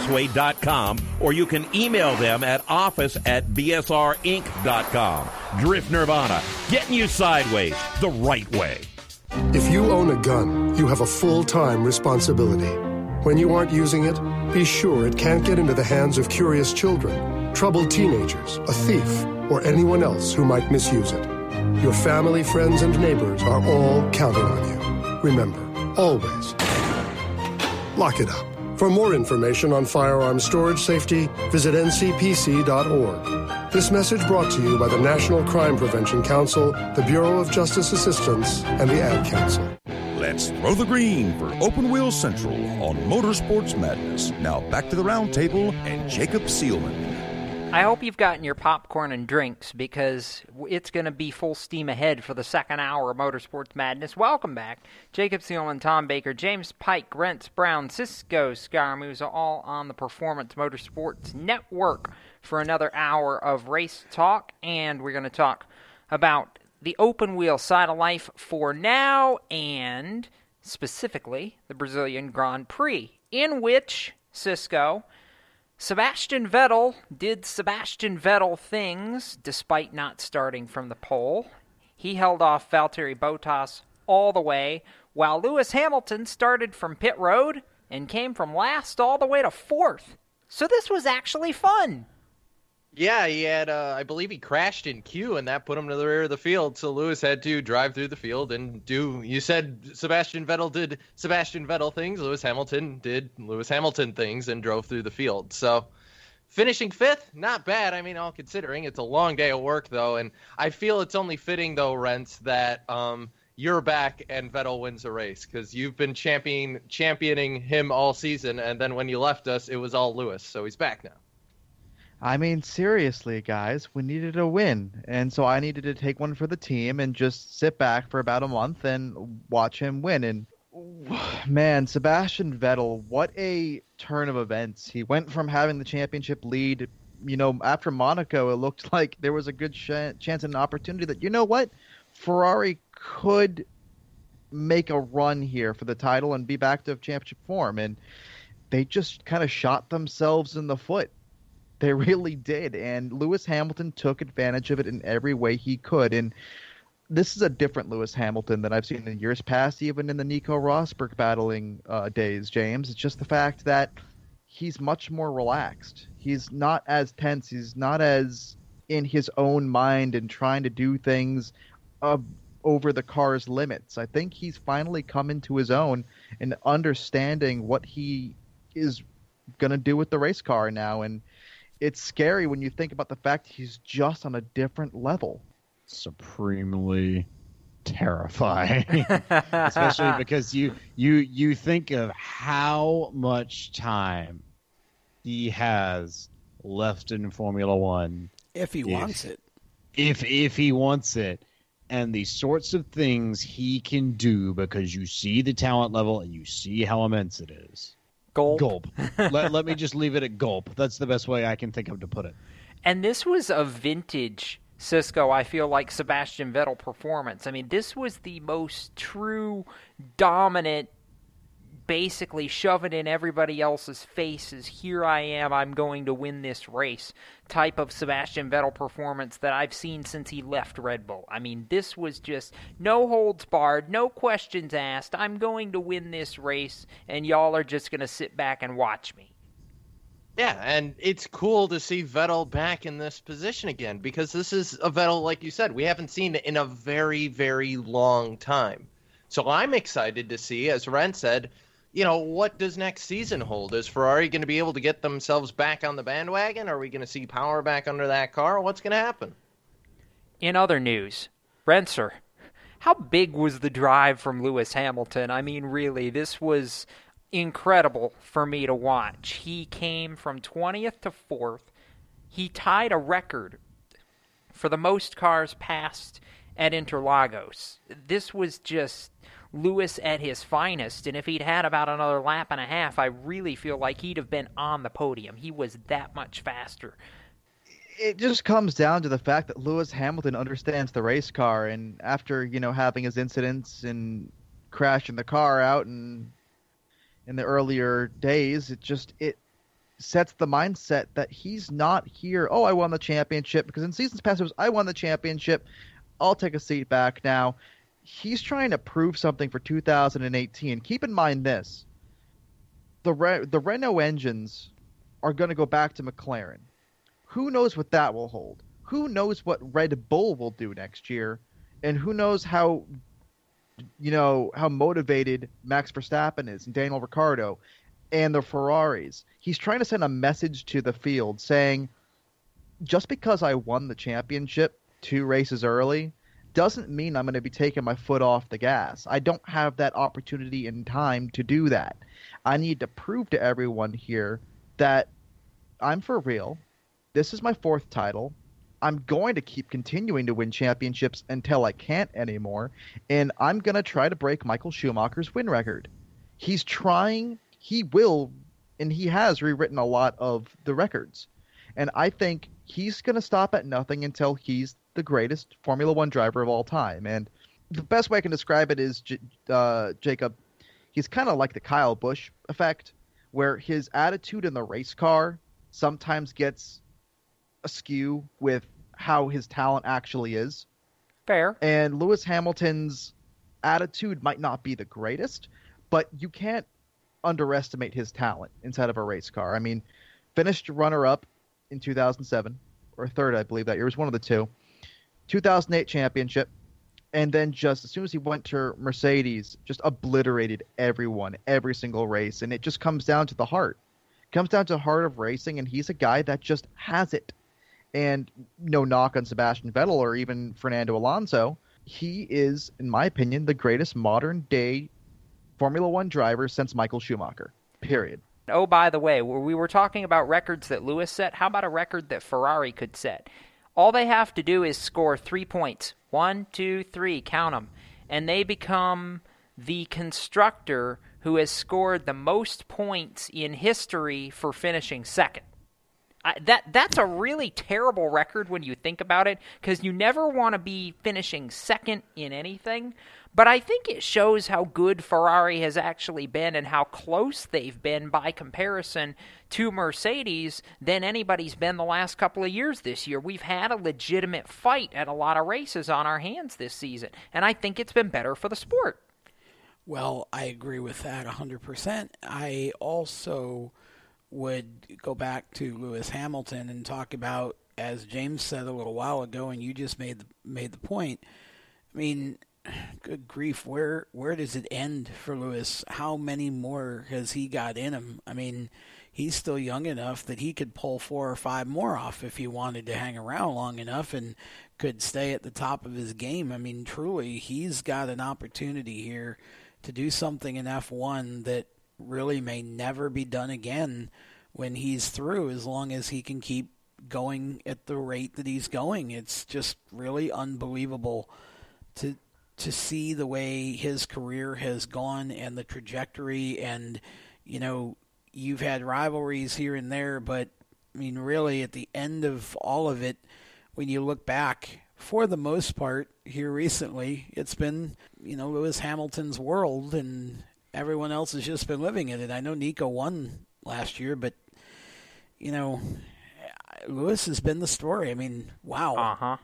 raceway.com, or you can email them at office at bsrinc.com. Drift Nirvana, getting you sideways the right way. If you own a gun, you have a full time responsibility. When you aren't using it, be sure it can't get into the hands of curious children, troubled teenagers, a thief, or anyone else who might misuse it. Your family, friends, and neighbors are all counting on you. Remember, always lock it up. For more information on firearm storage safety, visit ncpc.org. This message brought to you by the National Crime Prevention Council, the Bureau of Justice Assistance, and the Ad Council. Let's throw the green for Open Wheel Central on Motorsports Madness. Now back to the roundtable and Jacob Seelman. I hope you've gotten your popcorn and drinks because it's going to be full steam ahead for the second hour of Motorsports Madness. Welcome back. Jacob Seelman, Tom Baker, James Pike, Rents Brown, Cisco Scaramuzza, all on the Performance Motorsports Network for another hour of race talk. And we're going to talk about the open wheel side of life for now and specifically the Brazilian Grand Prix, in which Cisco Sebastian Vettel did Sebastian Vettel things despite not starting from the pole. He held off Valtteri Bottas all the way, while Lewis Hamilton started from pit road and came from last all the way to fourth. So this was actually fun. Yeah, he had, uh, I believe he crashed in Q, and that put him to the rear of the field. So Lewis had to drive through the field and do. You said Sebastian Vettel did Sebastian Vettel things. Lewis Hamilton did Lewis Hamilton things and drove through the field. So finishing fifth, not bad. I mean, all considering it's a long day of work, though, and I feel it's only fitting, though, Rents, that um, you're back and Vettel wins a race because you've been champion championing him all season, and then when you left us, it was all Lewis. So he's back now. I mean, seriously, guys, we needed a win. And so I needed to take one for the team and just sit back for about a month and watch him win. And man, Sebastian Vettel, what a turn of events. He went from having the championship lead, you know, after Monaco, it looked like there was a good ch- chance and an opportunity that, you know what? Ferrari could make a run here for the title and be back to championship form. And they just kind of shot themselves in the foot they really did. And Lewis Hamilton took advantage of it in every way he could. And this is a different Lewis Hamilton than I've seen in years past, even in the Nico Rosberg battling uh, days, James. It's just the fact that he's much more relaxed. He's not as tense. He's not as in his own mind and trying to do things uh, over the car's limits. I think he's finally come into his own and understanding what he is going to do with the race car now. And it's scary when you think about the fact he's just on a different level. Supremely terrifying, especially because you you you think of how much time he has left in Formula One if he if, wants it. If if he wants it, and the sorts of things he can do because you see the talent level and you see how immense it is. Gulp. Gulp. let, let me just leave it at gulp. That's the best way I can think of to put it. And this was a vintage Cisco, I feel like Sebastian Vettel performance. I mean, this was the most true, dominant basically shove it in everybody else's faces. Here I am, I'm going to win this race. Type of Sebastian Vettel performance that I've seen since he left Red Bull. I mean, this was just no holds barred, no questions asked. I'm going to win this race, and y'all are just going to sit back and watch me. Yeah, and it's cool to see Vettel back in this position again because this is a Vettel, like you said, we haven't seen in a very, very long time. So I'm excited to see, as Ren said, you know, what does next season hold? Is Ferrari going to be able to get themselves back on the bandwagon? Are we going to see power back under that car? What's going to happen? In other news, Renser, how big was the drive from Lewis Hamilton? I mean, really, this was incredible for me to watch. He came from 20th to 4th. He tied a record for the most cars passed at Interlagos. This was just Lewis at his finest, and if he'd had about another lap and a half, I really feel like he'd have been on the podium. He was that much faster. It just comes down to the fact that Lewis Hamilton understands the race car, and after you know having his incidents and crashing the car out and in the earlier days, it just it sets the mindset that he's not here. Oh, I won the championship because in seasons past it was I won the championship. I'll take a seat back now. He's trying to prove something for 2018. Keep in mind this: the Re- the Renault engines are going to go back to McLaren. Who knows what that will hold? Who knows what Red Bull will do next year? And who knows how you know how motivated Max Verstappen is and Daniel Ricciardo and the Ferraris. He's trying to send a message to the field saying just because I won the championship two races early doesn't mean I'm going to be taking my foot off the gas. I don't have that opportunity in time to do that. I need to prove to everyone here that I'm for real. This is my fourth title. I'm going to keep continuing to win championships until I can't anymore, and I'm going to try to break Michael Schumacher's win record. He's trying, he will, and he has rewritten a lot of the records. And I think he's going to stop at nothing until he's the greatest Formula One driver of all time. And the best way I can describe it is, uh, Jacob, he's kind of like the Kyle Busch effect, where his attitude in the race car sometimes gets askew with how his talent actually is. Fair. And Lewis Hamilton's attitude might not be the greatest, but you can't underestimate his talent inside of a race car. I mean, finished runner up in 2007 or third, I believe that year it was one of the two. 2008 championship, and then just as soon as he went to Mercedes, just obliterated everyone, every single race, and it just comes down to the heart. It comes down to the heart of racing, and he's a guy that just has it. And no knock on Sebastian Vettel or even Fernando Alonso, he is, in my opinion, the greatest modern day Formula One driver since Michael Schumacher. Period. Oh, by the way, we were talking about records that Lewis set. How about a record that Ferrari could set? All they have to do is score three points. One, two, three, count them. And they become the constructor who has scored the most points in history for finishing second. I, that that's a really terrible record when you think about it because you never want to be finishing second in anything. But I think it shows how good Ferrari has actually been and how close they've been by comparison to Mercedes than anybody's been the last couple of years this year. We've had a legitimate fight at a lot of races on our hands this season, and I think it's been better for the sport. Well, I agree with that 100%. I also would go back to Lewis Hamilton and talk about, as James said a little while ago, and you just made the, made the point. I mean, good grief, where where does it end for Lewis? How many more has he got in him? I mean, he's still young enough that he could pull four or five more off if he wanted to hang around long enough and could stay at the top of his game. I mean, truly, he's got an opportunity here to do something in F1 that really may never be done again when he's through as long as he can keep going at the rate that he's going. It's just really unbelievable to to see the way his career has gone and the trajectory and you know you've had rivalries here and there but I mean really at the end of all of it when you look back for the most part here recently it's been you know Lewis Hamilton's world and everyone else has just been living in it. I know Nico won last year but you know Lewis has been the story. I mean, wow. Uh-huh.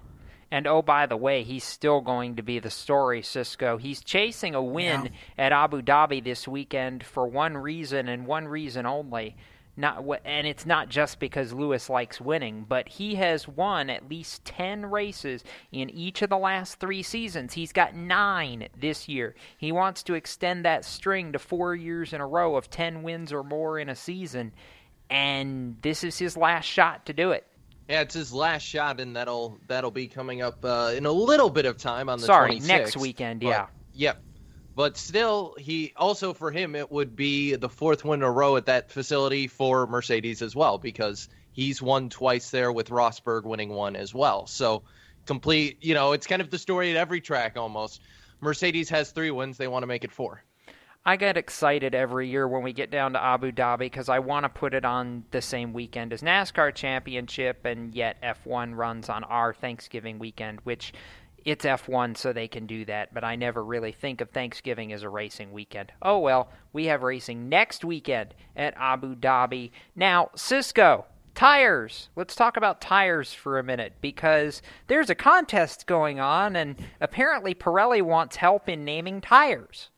And oh, by the way, he's still going to be the story, Cisco. He's chasing a win Yeah. at Abu Dhabi this weekend for one reason and one reason only. Not and it's not just because Lewis likes winning, but he has won at least 10 races in each of the last 3 seasons. He's got 9 this year. He wants to extend that string to 4 years in a row of 10 wins or more in a season, and this is his last shot to do it. Yeah, it's his last shot, and that'll that'll be coming up uh, in a little bit of time on the Sorry, 26th. next weekend, But- yeah. Yep. But still, he also for him it would be the fourth win in a row at that facility for Mercedes as well because he's won twice there with Rosberg winning one as well. So complete, you know, it's kind of the story at every track almost. Mercedes has three wins; they want to make it four. I get excited every year when we get down to Abu Dhabi because I want to put it on the same weekend as NASCAR Championship, and yet F1 runs on our Thanksgiving weekend, which it's F1, so they can do that. But I never really think of Thanksgiving as a racing weekend. Oh well, we have racing next weekend at Abu Dhabi. Now, Cisco. Tires. Let's talk about tires for a minute because there's a contest going on, and apparently Pirelli wants help in naming tires.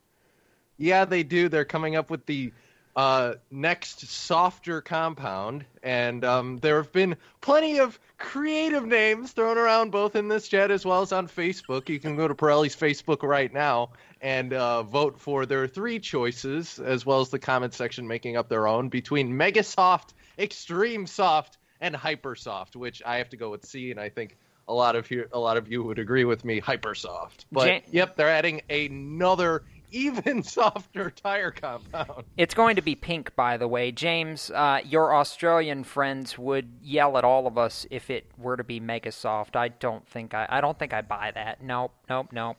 Yeah, they do. They're coming up with the uh, next softer compound, and um, there have been plenty of creative names thrown around both in this chat as well as on Facebook. You can go to Pirelli's Facebook right now and uh, vote for their three choices, as well as the comment section making up their own between Mega Soft, Extreme Soft, and Hyper Soft, which I have to go with C, and I think a lot of you, a lot of you would agree with me, Hyper Soft. But Jan- yep, they're adding another even softer tire compound. It's going to be pink, by the way. James, uh, your Australian friends would yell at all of us if it were to be mega soft. I don't think I, I don't think I buy that. Nope, nope, nope.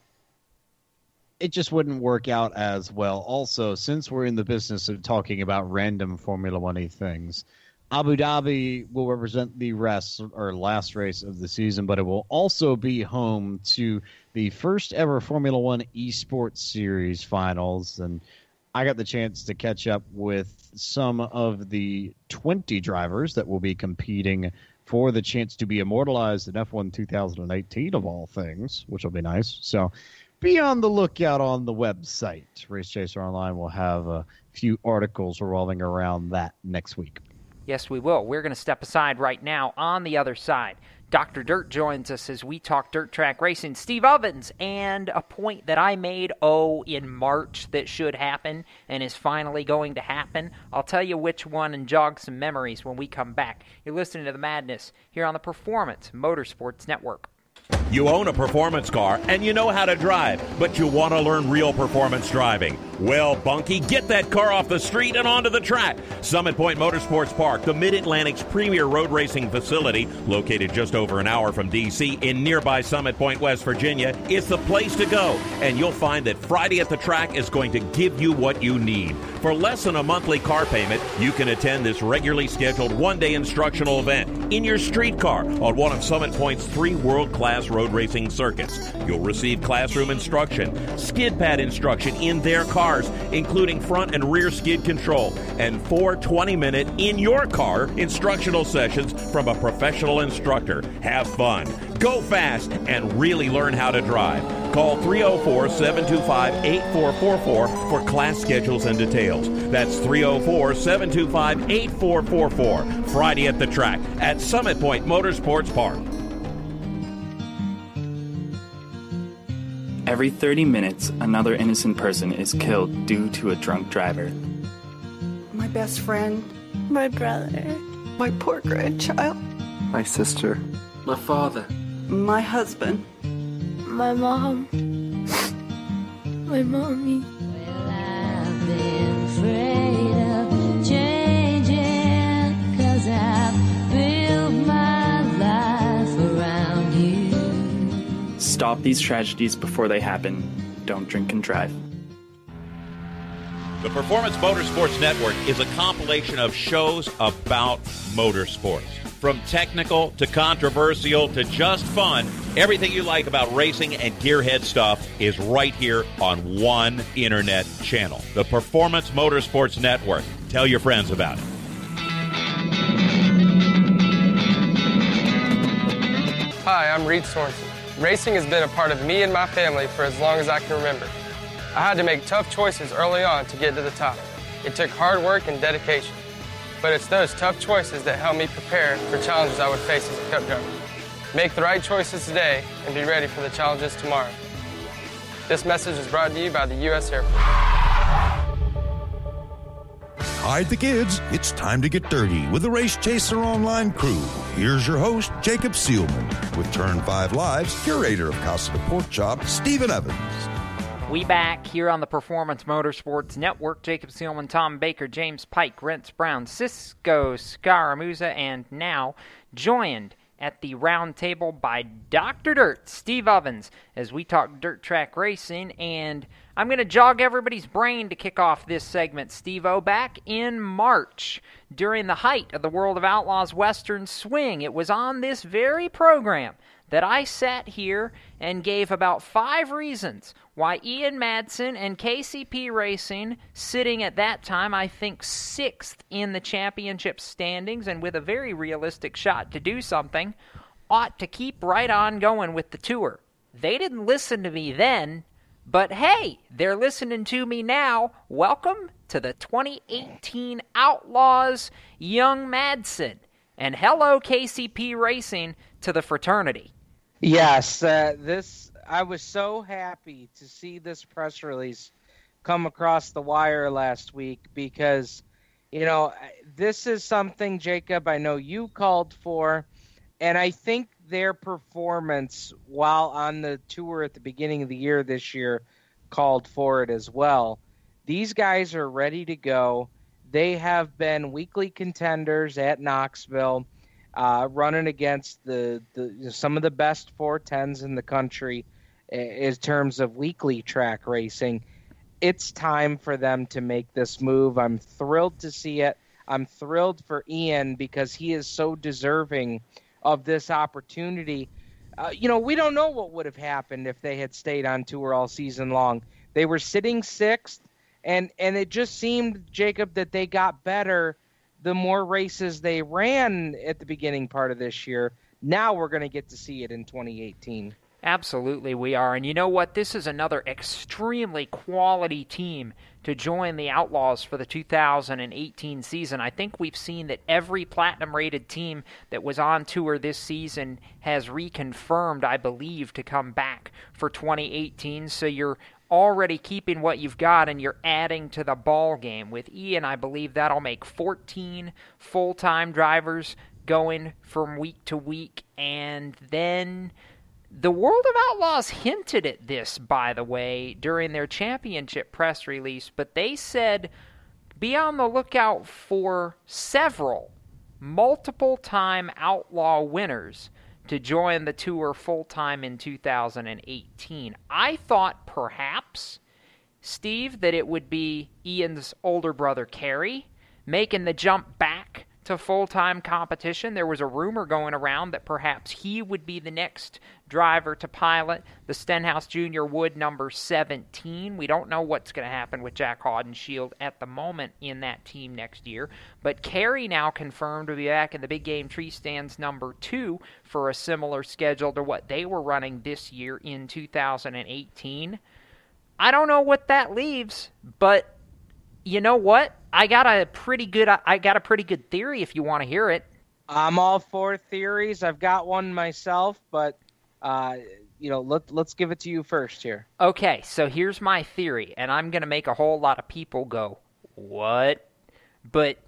It just wouldn't work out as well. Also, since we're in the business of talking about random Formula One things, Abu Dhabi will represent the rest or last race of the season, but it will also be home to the first ever Formula One Esports Series finals. And I got the chance to catch up with some of the 20 drivers that will be competing for the chance to be immortalized in F1 2018, of all things, which will be nice. So be on the lookout on the website. Race Chaser Online will have a few articles revolving around that next week. Yes, we will. We're going to step aside right now. On the other side, Dr. Dirt joins us as we talk dirt track racing. Steve Ovens and a point that I made, oh, in March that should happen and is finally going to happen. I'll tell you which one and jog some memories when we come back. You're listening to The Madness here on the Performance Motorsports Network. You own a performance car and you know how to drive, but you want to learn real performance driving. Well, Bunky, get that car off the street and onto the track. Summit Point Motorsports Park, the Mid Atlantic's premier road racing facility, located just over an hour from D.C. in nearby Summit Point, West Virginia, is the place to go. And you'll find that Friday at the track is going to give you what you need. For less than a monthly car payment, you can attend this regularly scheduled one day instructional event in your street car on one of Summit Point's three world class road racing circuits. You'll receive classroom instruction, skid pad instruction in their cars, including front and rear skid control, and four 20 minute in your car instructional sessions from a professional instructor. Have fun, go fast, and really learn how to drive. Call 304 725 8444 for class schedules and details. That's 304 725 8444. Friday at the track at Summit Point Motorsports Park. Every 30 minutes, another innocent person is killed due to a drunk driver. My best friend. My brother. My poor grandchild. My sister. My father. My husband. My mom. My mommy. Stop these tragedies before they happen. Don't drink and drive. The Performance Motorsports Network is a compilation of shows about motorsports. From technical to controversial to just fun, everything you like about racing and gearhead stuff is right here on one internet channel. The Performance Motorsports Network. Tell your friends about it. Hi, I'm Reed Sorensen. Racing has been a part of me and my family for as long as I can remember. I had to make tough choices early on to get to the top. It took hard work and dedication. But it's those tough choices that helped me prepare for challenges I would face as a cup driver. Make the right choices today and be ready for the challenges tomorrow. This message is brought to you by the U.S. Air Force. Hide the kids. It's time to get dirty with the Race Chaser Online crew. Here's your host, Jacob Seelman, with Turn 5 Live's curator of Casa de Pork Chop, Stephen Evans. We back here on the Performance Motorsports Network. Jacob Seelman, Tom Baker, James Pike, Rents Brown, Cisco Scaramuzza, and now joined at the round table by Dr. Dirt, Steve Ovens, as we talk dirt track racing. And I'm going to jog everybody's brain to kick off this segment, Steve O. Back in March, during the height of the World of Outlaws Western Swing, it was on this very program that I sat here and gave about five reasons why Ian Madsen and KCP Racing, sitting at that time, I think sixth in the championship standings and with a very realistic shot to do something, ought to keep right on going with the tour. They didn't listen to me then, but hey, they're listening to me now. Welcome to the 2018 Outlaws Young Madsen. And hello, KCP Racing, to the fraternity. Yes, uh, this I was so happy to see this press release come across the wire last week because you know this is something Jacob I know you called for and I think their performance while on the tour at the beginning of the year this year called for it as well. These guys are ready to go. They have been weekly contenders at Knoxville uh, running against the, the some of the best 410s in the country in terms of weekly track racing. It's time for them to make this move. I'm thrilled to see it. I'm thrilled for Ian because he is so deserving of this opportunity. Uh, you know, we don't know what would have happened if they had stayed on tour all season long. They were sitting sixth, and and it just seemed Jacob that they got better the more races they ran at the beginning part of this year. Now we're going to get to see it in 2018. Absolutely, we are. And you know what? This is another extremely quality team to join the Outlaws for the 2018 season. I think we've seen that every platinum rated team that was on tour this season has reconfirmed, I believe, to come back for 2018. So you're already keeping what you've got and you're adding to the ball game. With Ian, I believe that'll make 14 full time drivers going from week to week. And then the World of Outlaws hinted at this, by the way, during their championship press release, but they said be on the lookout for several multiple time outlaw winners to join the tour full time in 2018. I thought perhaps, Steve, that it would be Ian's older brother Kerry making the jump back to full time competition. There was a rumor going around that perhaps he would be the next driver to pilot the Stenhouse Junior Wood number 17. We don't know what's going to happen with Jack Haudenschild at the moment in that team next year, but Kerry now confirmed to be back in the big game tree stands number two for a similar schedule to what they were running this year in 2018. I don't know what that leaves, but you know what? I got a pretty good I got a pretty good theory if you want to hear it. I'm all for theories. I've got one myself, but uh, you know, let let's give it to you first here. Okay, so here's my theory, and I'm gonna make a whole lot of people go, "What?" But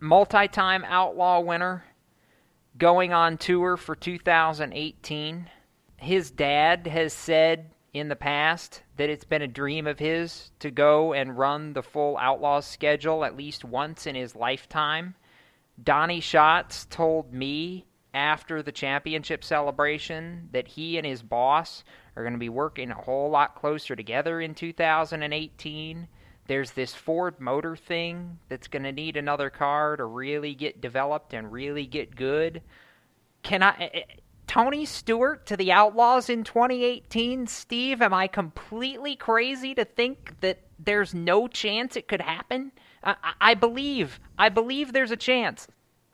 multi-time outlaw winner, going on tour for 2018. His dad has said in the past that it's been a dream of his to go and run the full Outlaws schedule at least once in his lifetime. Donny Schatz told me after the championship celebration that he and his boss are going to be working a whole lot closer together in 2018. There's this Ford motor thing that's going to need another car to really get developed and really get good. Can I Tony Stewart to the Outlaws in 2018? Steve, am I completely crazy to think that there's no chance it could happen? I, I believe. I believe there's a chance.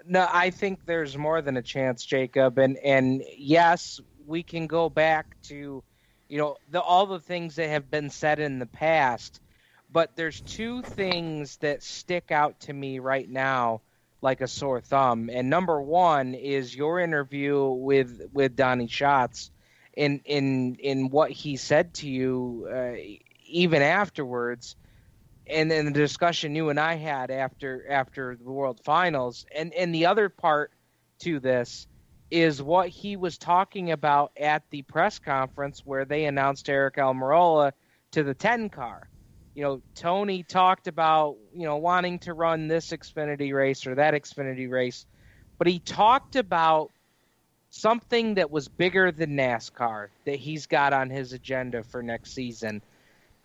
No, I think there's more than a chance, Jacob. And and yes, we can go back to, you know, the, all the things that have been said in the past. But there's two things that stick out to me right now like a sore thumb. And number one is your interview with with Donny Schatz, in in in what he said to you, uh, even afterwards and then the discussion you and I had after after the World Finals, and and the other part to this is what he was talking about at the press conference where they announced Aric Almirola to the 10 car. You know, Tony talked about, you know, wanting to run this Xfinity race or that Xfinity race, but he talked about something that was bigger than NASCAR that he's got on his agenda for next season.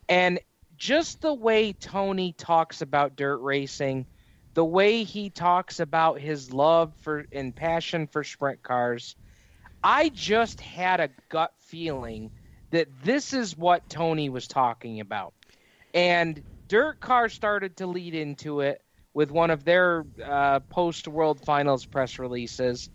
And just the way Tony talks about dirt racing, the way he talks about his love for and passion for sprint cars, I just had a gut feeling that this is what Tony was talking about. And Dirt Car started to lead into it with one of their uh, post World Finals press releases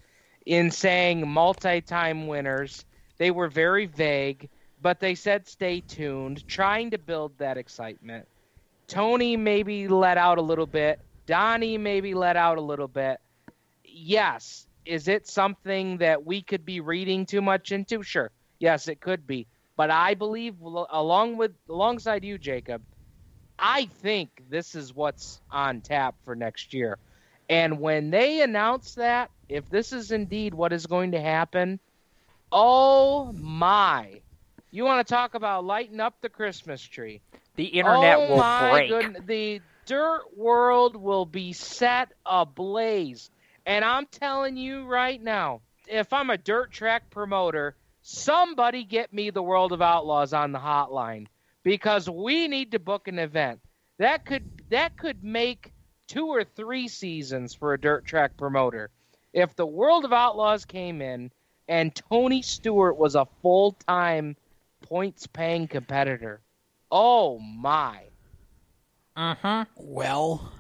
in saying multi time winners. They were very vague, but they said stay tuned, trying to build that excitement. Tony maybe let out a little bit. Donny maybe let out a little bit. Yes. Is it something that we could be reading too much into? Sure. Yes, it could be. But I believe, along with alongside you, Jacob, I think this is what's on tap for next year. And when they announce that, if this is indeed what is going to happen, oh my! You want to talk about lighting up the Christmas tree? The internet oh will my break. Goodness. The dirt world will be set ablaze. And I'm telling you right now, if I'm a dirt track promoter, somebody get me the World of Outlaws on the hotline because we need to book an event. That could that could make two or three seasons for a dirt track promoter. If the World of Outlaws came in and Tony Stewart was a full-time points paying competitor. Oh my. Uh-huh. Well,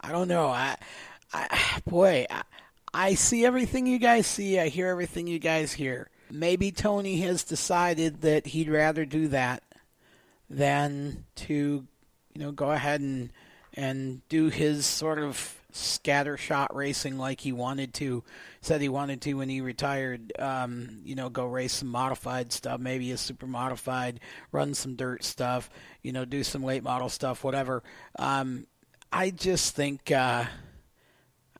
I don't know. I, I boy, I, I see everything you guys see. I hear everything you guys hear. Maybe Tony has decided that he'd rather do that than to, you know, go ahead and and do his sort of scattershot racing like he wanted to. Said he wanted to when he retired. Um, you know, go race some modified stuff, maybe a super modified, run some dirt stuff. You know, do some late model stuff, whatever. Um, I just think. Uh,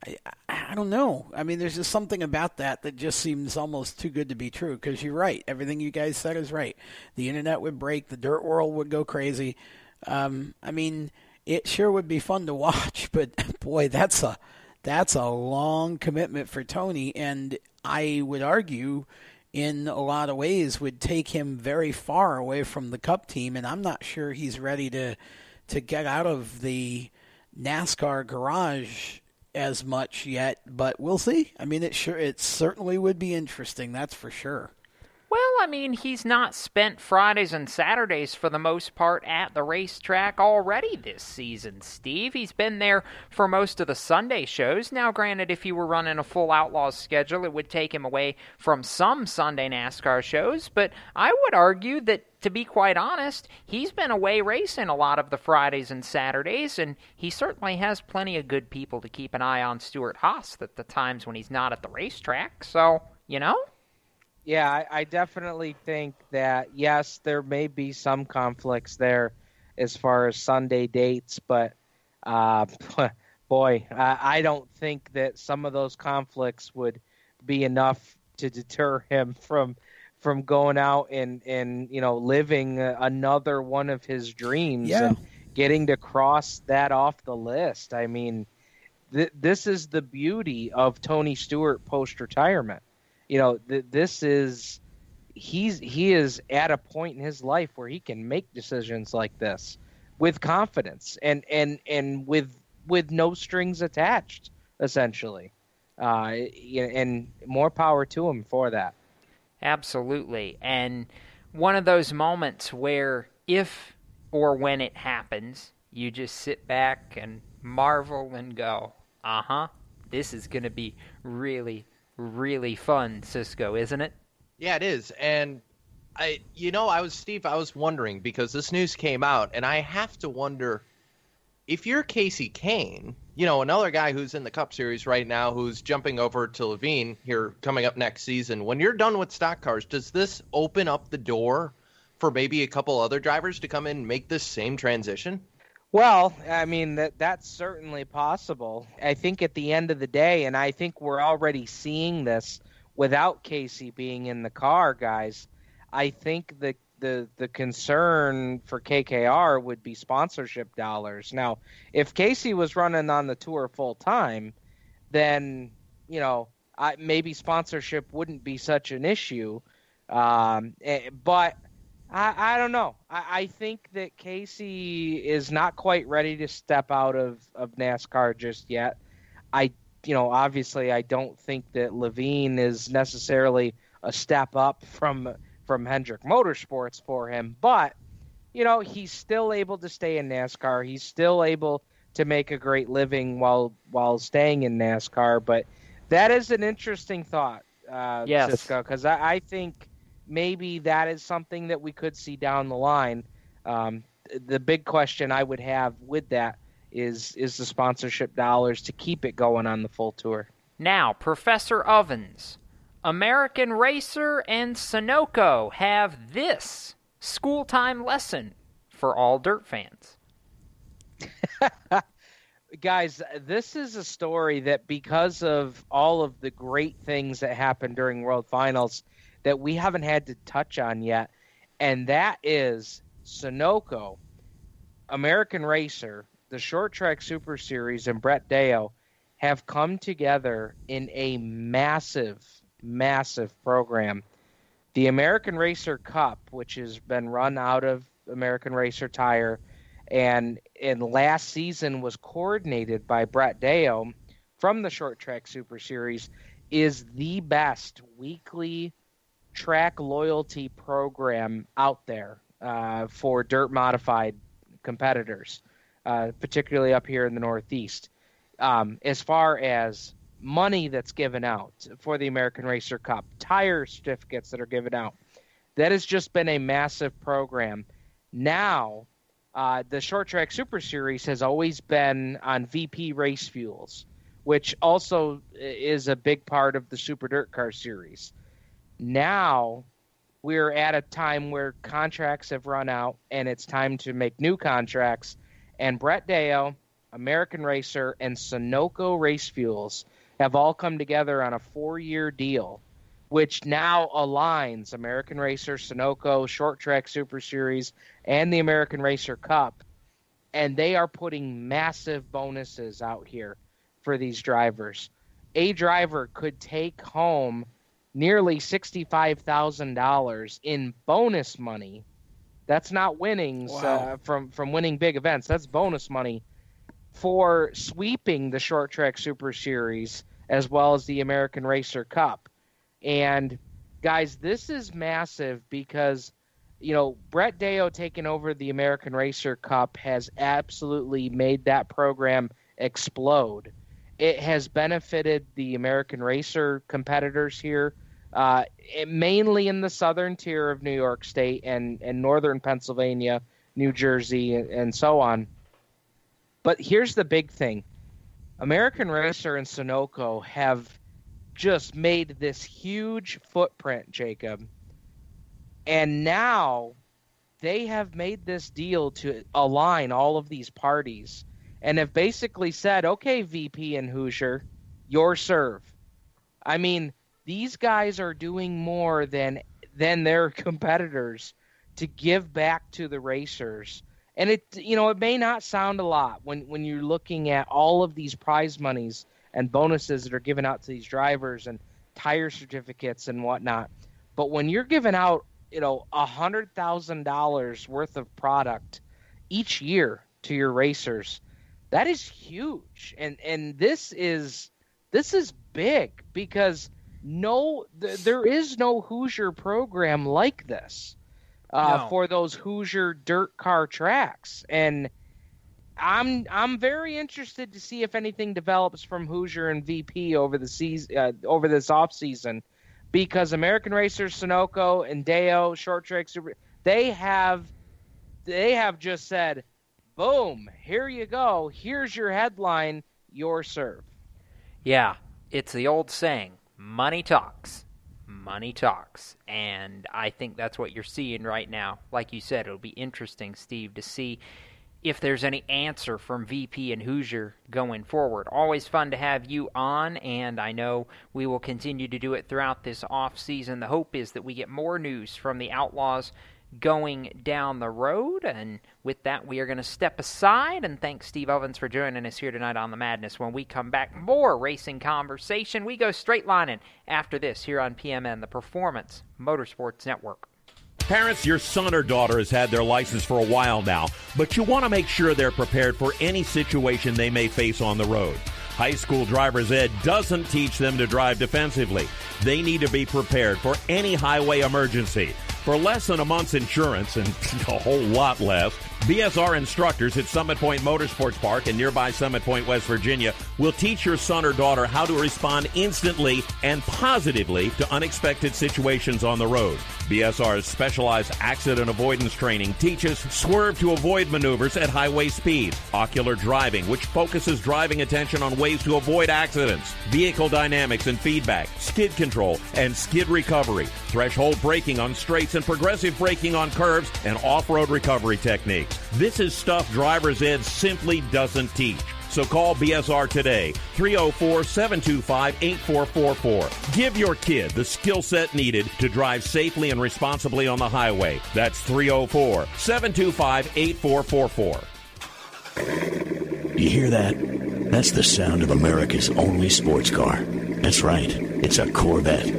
I, I don't know. I mean, there's just something about that that just seems almost too good to be true. Because you're right, everything you guys said is right. The internet would break, the dirt world would go crazy. Um, I mean, it sure would be fun to watch, but boy, that's a that's a long commitment for Tony, and I would argue, in a lot of ways, would take him very far away from the Cup team. And I'm not sure he's ready to to get out of the NASCAR garage as much yet, but we'll see. I mean, it sure it certainly would be interesting. That's for sure. Well, I mean, he's not spent Fridays and Saturdays for the most part at the racetrack already this season, Steve. He's been there for most of the Sunday shows. Now, granted, if he were running a full Outlaws schedule, it would take him away from some Sunday NASCAR shows, but I would argue that to be quite honest, he's been away racing a lot of the Fridays and Saturdays, and he certainly has plenty of good people to keep an eye on Stewart Haas at the times when he's not at the racetrack. So, you know? Yeah, I, I definitely think that, yes, there may be some conflicts there as far as Sunday dates, but uh, boy, I, I don't think that some of those conflicts would be enough to deter him from from going out and and you know living another one of his dreams Yeah. and getting to cross that off the list. I mean, th- this is the beauty of Tony Stewart post retirement. You know, th- this is he's he is at a point in his life where he can make decisions like this with confidence and and and with with no strings attached essentially. Uh, and more power to him for that. Absolutely. And one of those moments where if or when it happens, you just sit back and marvel and go, uh huh, this is going to be really, really fun, Cisco, isn't it? Yeah, it is. And I you know, I was Steve, I was wondering because this news came out and I have to wonder if you're Kasey Kahne, you know, another guy who's in the Cup Series right now who's jumping over to Leavine here coming up next season, when you're done with stock cars, does this open up the door for maybe a couple other drivers to come in and make this same transition? Well, I mean that that's certainly possible. I think at the end of the day, and I think we're already seeing this without Casey being in the car, guys. I think the the the concern for KKR would be sponsorship dollars. Now, if Kasey was running on the tour full time, then you know I, maybe sponsorship wouldn't be such an issue. Um, eh, but I, I don't know. I, I think that Kasey is not quite ready to step out of, of NASCAR just yet. I, you know, obviously, I don't think that Leavine is necessarily a step up from from Hendrick Motorsports for him, but you know, he's still able to stay in NASCAR. He's still able to make a great living while while staying in NASCAR. But that is an interesting thought, uh, Yes. Cisco, because I, I think maybe that is something that we could see down the line. Um, the big question I would have with that is is the sponsorship dollars to keep it going on the full tour. Now, Professor Ovens, American Racer and Sunoco have this school time lesson for all dirt fans. Guys, this is a story that because of all of the great things that happened during World Finals that we haven't had to touch on yet, and that is Sunoco, American Racer, the Short Track Super Series, and Brett Deyo have come together in a massive, massive program. The American Racer Cup, which has been run out of American Racer Tire, and and last season was coordinated by Brett Deyo from the Short Track Super Series, is the best weekly track loyalty program out there uh, for dirt modified competitors, uh, particularly up here in the Northeast. Um, as far as money that's given out for the American Racer Cup, tire certificates that are given out, that has just been a massive program. Now, uh, the Short Track Super Series has always been on VP Race Fuels, which also is a big part of the Super Dirt Car Series. Now, we're at a time where contracts have run out and it's time to make new contracts. And Brett Deyo, American Racer, and Sunoco Race Fuels have all come together on a four year deal, which now aligns American Racer, Sunoco, Short Track Super Series, and the American Racer Cup. And they are putting massive bonuses out here for these drivers. A driver could take home nearly $65,000 in bonus money. That's not winnings Wow. uh, from from winning big events. That's bonus money for sweeping the Short Track Super Series as well as the American Racer Cup. And guys, this is massive because you know Brett Deyo taking over the American Racer Cup has absolutely made that program explode. It has benefited the American Racer competitors here, uh, it- mainly in the southern tier of New York State and, and northern Pennsylvania, New Jersey, and, and so on. But here's the big thing American Racer and Sunoco have just made this huge footprint, Jacob. And now they have made this deal to align all of these parties and have basically said, okay, VP and Hoosier, your serve. I mean, these guys are doing more than than their competitors to give back to the racers. And it you know, it may not sound a lot when when you're looking at all of these prize monies and bonuses that are given out to these drivers and tire certificates and whatnot. But when you're giving out, you know, a hundred thousand dollars worth of product each year to your racers, that is huge. And and this is this is big because no th- there is no Hoosier program like this uh, No. for those Hoosier dirt car tracks and I'm I'm very interested to see if anything develops from Hoosier and VP over the season uh, over this off season because American Racers, Sunoco, and Deyo Short Track Super they have they have just said, boom, here you go. Here's your headline, your serve. Yeah, it's the old saying money talks. Money talks. And I think that's what you're seeing right now. Like you said, it'll be interesting, Steve, to see if there's any answer from VP and Hoosier going forward. Always fun to have you on, and I know we will continue to do it throughout this off season. The hope is that we get more news from the Outlaws going down the road. And with that, we are going to step aside and thank Steve Ovens for joining us here tonight on The Madness. When we come back, more racing conversation. We go straight lining after this here on PMN, the Performance Motorsports Network. Parents, your son or daughter has had their license for a while now, but you want to make sure they're prepared for any situation they may face on the road. High school driver's ed doesn't teach them to drive defensively. They need to be prepared for any highway emergency. For less than a month's insurance and a whole lot less, BSR instructors at Summit Point Motorsports Park in nearby Summit Point, West Virginia, will teach your son or daughter how to respond instantly and positively to unexpected situations on the road. BSR's specialized accident avoidance training teaches swerve to avoid maneuvers at highway speed, ocular driving, which focuses driving attention on ways to avoid accidents, vehicle dynamics and feedback, skid control, and skid recovery, threshold braking on straights and progressive braking on curves, and off road recovery techniques. This is stuff driver's ed simply doesn't teach. So call BSR today, 304 725 8444. Give your kid the skill set needed to drive safely and responsibly on the highway. That's 304 725 8444. You hear that? That's the sound of America's only sports car. That's right, it's a Corvette.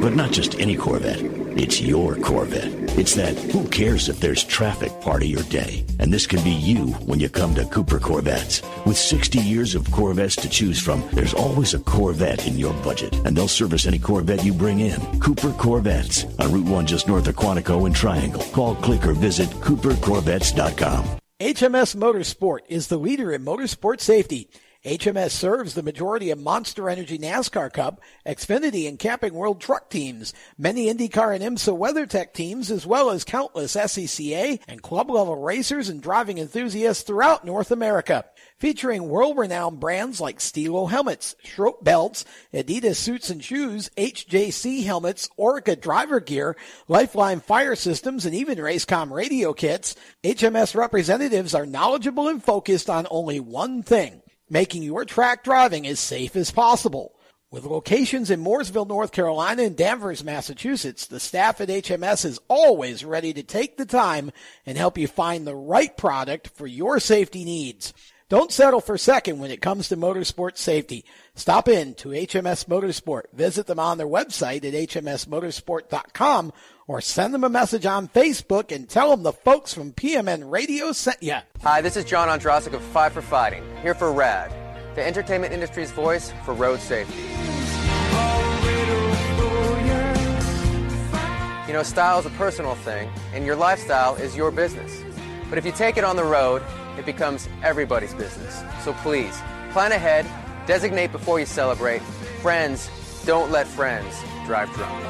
But not just any Corvette. It's your Corvette. It's that who cares if there's traffic part of your day. And this can be you when you come to Cooper Corvettes. With 60 years of Corvettes to choose from, there's always a Corvette in your budget. And they'll service any Corvette you bring in. Cooper Corvettes on Route 1 just north of Quantico and Triangle. Call, click, or visit coopercorvettes.com. HMS Motorsport is the leader in motorsport safety. HMS serves the majority of Monster Energy NASCAR Cup, Xfinity, and Camping World Truck teams, many IndyCar and IMSA WeatherTech teams, as well as countless SCCA and club level racers and driving enthusiasts throughout North America. Featuring world-renowned brands like Stilo helmets, Schroth belts, Adidas suits and shoes, HJC helmets, Orca driver gear, Lifeline fire systems, and even Racecom radio kits, HMS representatives are knowledgeable and focused on only one thing making your track driving as safe as possible. With locations in Mooresville, North Carolina and Danvers, Massachusetts, the staff at HMS is always ready to take the time and help you find the right product for your safety needs. Don't settle for second when it comes to motorsport safety. Stop in to HMS Motorsport. Visit them on their website at hmsmotorsport.com or send them a message on Facebook and tell them the folks from PMN Radio sent you. Hi, this is John Ondrasik of Five for Fighting, here for RAD, the entertainment industry's voice for road safety. You know, style is a personal thing, and your lifestyle is your business. But if you take it on the road, it becomes everybody's business. So please, plan ahead, designate before you celebrate. Friends, don't let friends drive drunk.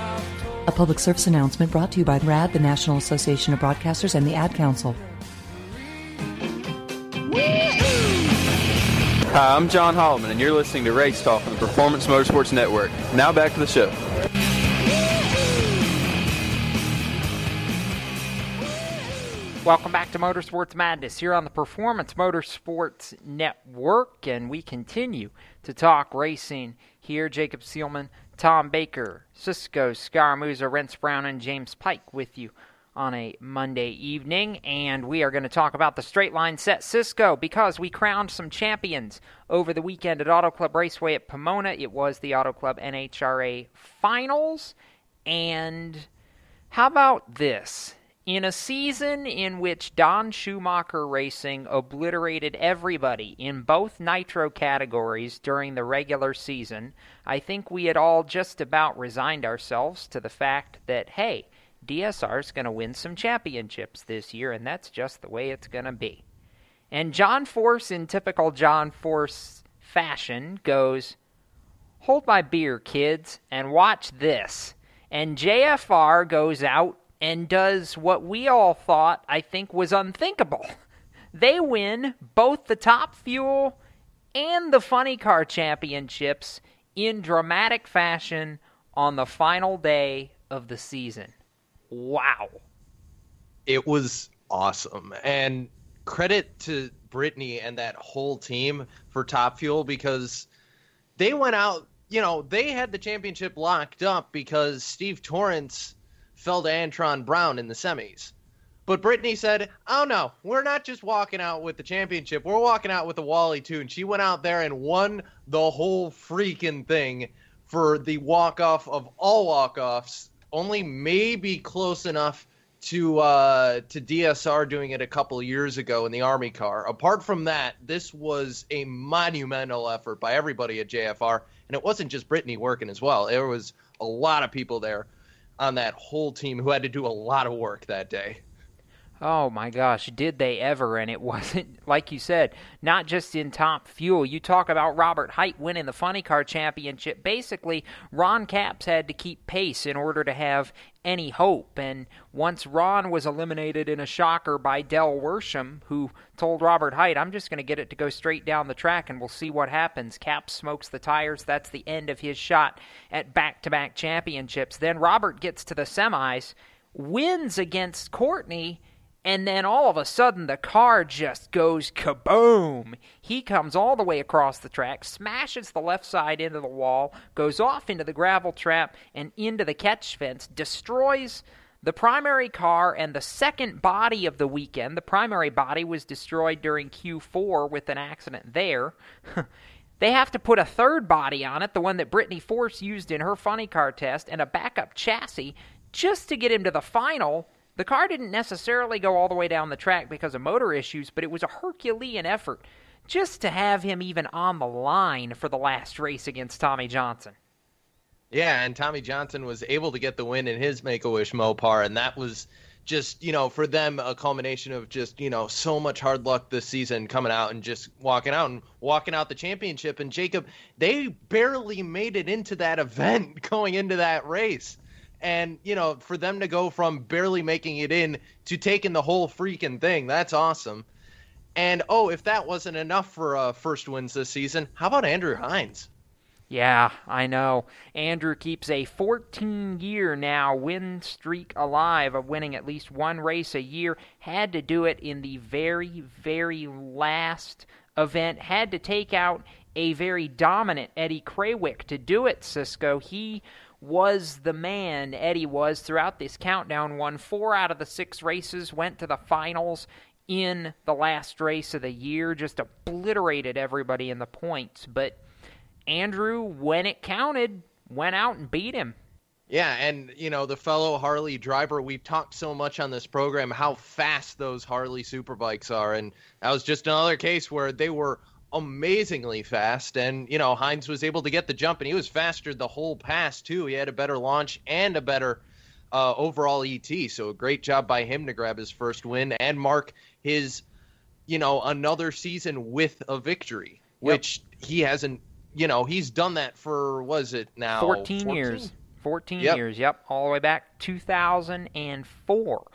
A public service announcement brought to you by RAD, the National Association of Broadcasters, and the Ad Council. Hi, I'm John Holloman, and you're listening to Race Talk on the Performance Motorsports Network. Now back to the show. Welcome back to Motorsports Madness here on the Performance Motorsports Network, and we continue to talk racing here. Jacob Seelman, Tom Baker, Cisco Scaramuzza, Rents Brown, and James Pike with you on a Monday evening, and we are going to talk about the straight line set Cisco because we crowned some champions over the weekend at Auto Club Raceway at Pomona. It was the Auto Club NHRA Finals, and how about this? In a season in which Don Schumacher Racing obliterated everybody in both nitro categories during the regular season, I think we had all just about resigned ourselves to the fact that, hey, DSR is going to win some championships this year, and that's just the way it's going to be. And John Force, in typical John Force fashion, goes, Hold my beer, kids, and watch this. And JFR goes out and does what we all thought, I think, was unthinkable. They win both the Top Fuel and the Funny Car Championships in dramatic fashion on the final day of the season. Wow. It was awesome. And credit to Brittany and that whole team for Top Fuel because they went out, you know, they had the championship locked up because Steve Torrence fell to Antron Brown in the semis. But Brittany said, "Oh no, we're not just walking out with the championship. We're walking out with the Wally too." And she went out there and won the whole freaking thing for the walk off of all walk offs. Only maybe close enough to uh, to DSR doing it a couple years ago in the Army car. Apart from that, this was a monumental effort by everybody at JFR, and it wasn't just Brittany working as well. There was a lot of people there on that whole team who had to do a lot of work that day. Oh my gosh, did they ever? And it wasn't, like you said, not just in top fuel. You talk about Robert Hight winning the Funny Car Championship. Basically, Ron Capps had to keep pace in order to have any hope. And once Ron was eliminated in a shocker by Del Worsham, who told Robert Hight, I'm just going to get it to go straight down the track and we'll see what happens. Capps smokes the tires. That's the end of his shot at back to back championships. Then Robert gets to the semis, wins against Courtney and then all of a sudden the car just goes kaboom. He comes all the way across the track, smashes the left side into the wall, goes off into the gravel trap and into the catch fence, destroys the primary car and the second body of the weekend. The primary body was destroyed during Q4 with an accident there. They have to put a third body on it, the one that Brittany Force used in her funny car test, and a backup chassis just to get him to the final the car didn't necessarily go all the way down the track because of motor issues, but it was a Herculean effort just to have him even on the line for the last race against Tommy Johnson. Yeah, and Tommy Johnson was able to get the win in his Make a Wish Mopar, and that was just you know for them a culmination of just you know so much hard luck this season coming out and just walking out and walking out the championship and Jacob they barely made it into that event going into that race and, you know, for them to go from barely making it in to taking the whole freaking thing, that's awesome. And, oh, if that wasn't enough for uh, first wins this season, how about Andrew Hines? Yeah, I know. Andrew keeps a 14 year now win streak alive of winning at least one race a year. Had to do it in the very, very last event. Had to take out a very dominant Eddie Krawiec to do it, Cisco. He was the man Eddie was throughout this countdown. Won four out of the six races, went to the finals in the last race of the year, just obliterated everybody in the points. But Andrew, when it counted, went out and beat him. Yeah, and you know, the fellow Harley driver, we've talked so much on this program how fast those Harley superbikes are, and that was just another case where they were amazingly fast. And, you know, Hines was able to get the jump, and he was faster the whole pass, too. He had a better launch and a better uh, overall ET. So a great job by him to grab his first win and mark his, you know, another season with a victory, yep. which he hasn't, you know, he's done that for, was it now? 14, 14? years. 14 yep. years, yep, all the way back 2004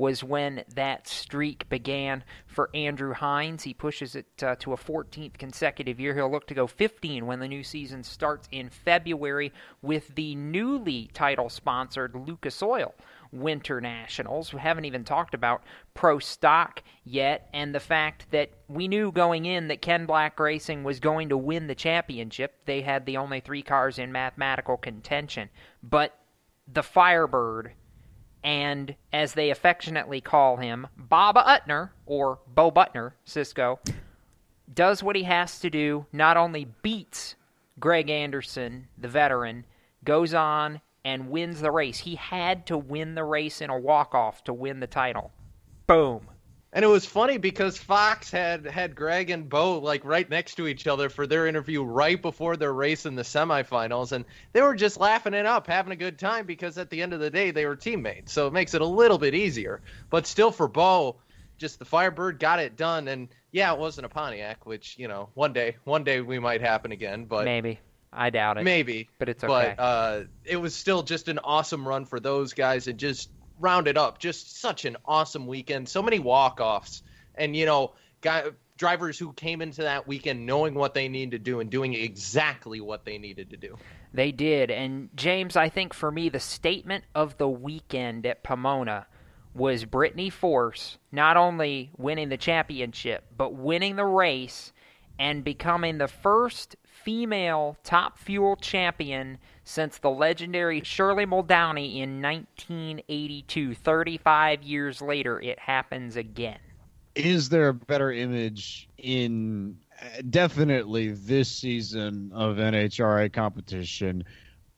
was when that streak began for Andrew Hines. He pushes it uh, to a 14th consecutive year. He'll look to go 15 when the new season starts in February with the newly title sponsored Lucas Oil. Winter Nationals. We haven't even talked about pro stock yet, and the fact that we knew going in that Ken Black Racing was going to win the championship. They had the only three cars in mathematical contention. But the Firebird and as they affectionately call him, Bob Utner, or Bo Butner, Cisco, does what he has to do, not only beats Greg Anderson, the veteran, goes on and wins the race. He had to win the race in a walk off to win the title. Boom. And it was funny because Fox had had Greg and Bo like right next to each other for their interview right before their race in the semifinals, and they were just laughing it up, having a good time because at the end of the day they were teammates, so it makes it a little bit easier. But still, for Bo, just the Firebird got it done, and yeah, it wasn't a Pontiac, which you know one day, one day we might happen again, but maybe. I doubt it. Maybe, but it's okay. But uh, it was still just an awesome run for those guys, and just rounded up. Just such an awesome weekend. So many walk offs, and you know, guy, drivers who came into that weekend knowing what they needed to do and doing exactly what they needed to do. They did, and James, I think for me, the statement of the weekend at Pomona was Brittany Force not only winning the championship, but winning the race and becoming the first female top fuel champion since the legendary Shirley Muldowney in 1982. 35 years later, it happens again. Is there a better image in uh, definitely this season of NHRA competition?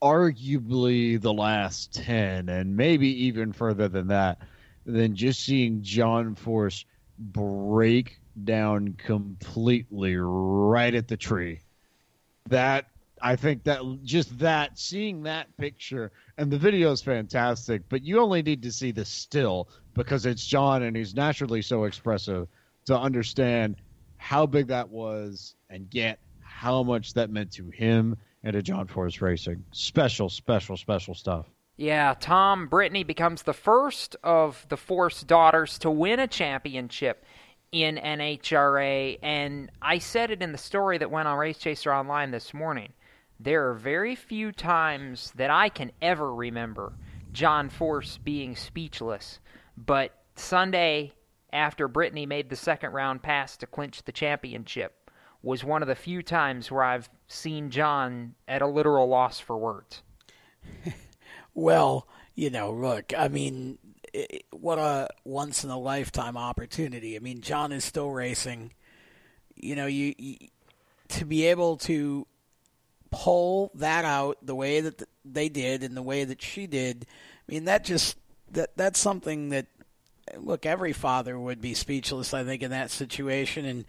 Arguably the last 10, and maybe even further than that, than just seeing John Force break down completely right at the tree. That I think that just that seeing that picture and the video is fantastic, but you only need to see the still because it's John and he's naturally so expressive to understand how big that was and get how much that meant to him and to John Force Racing. Special, special, special stuff. Yeah, Tom Brittany becomes the first of the Force daughters to win a championship in NHRA. And I said it in the story that went on Race Chaser Online this morning. There are very few times that I can ever remember John Force being speechless. But Sunday, after Brittany made the second round pass to clinch the championship, was one of the few times where I've seen John at a literal loss for words. well, you know, look, I mean, it, what a once in a lifetime opportunity. I mean, John is still racing. You know, you, you to be able to pull that out the way that they did and the way that she did. I mean, that just that that's something that look every father would be speechless. I think in that situation and.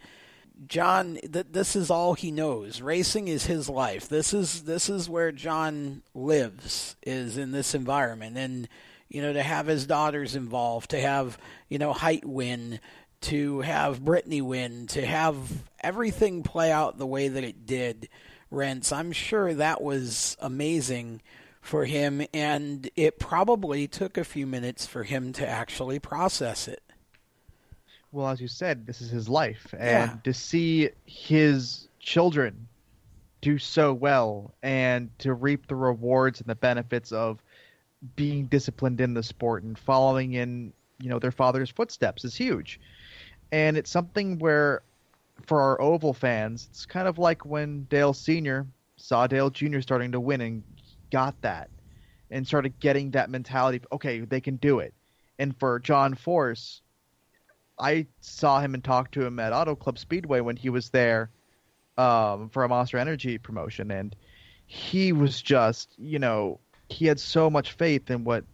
John, th- this is all he knows. Racing is his life. This is this is where John lives. Is in this environment, and you know, to have his daughters involved, to have, you know, Hight win, to have Brittany win, to have everything play out the way that it did, Rents, I'm sure that was amazing for him, and it probably took a few minutes for him to actually process it. Well, as you said, this is his life, and yeah. to see his children do so well and to reap the rewards and the benefits of being disciplined in the sport and following in you know their father's footsteps is huge and it's something where for our oval fans it's kind of like when dale senior saw dale junior starting to win and got that and started getting that mentality okay they can do it. And for john force i saw him and talked to him at auto club speedway when he was there um, for a monster energy promotion. And he was just you know he had so much faith in what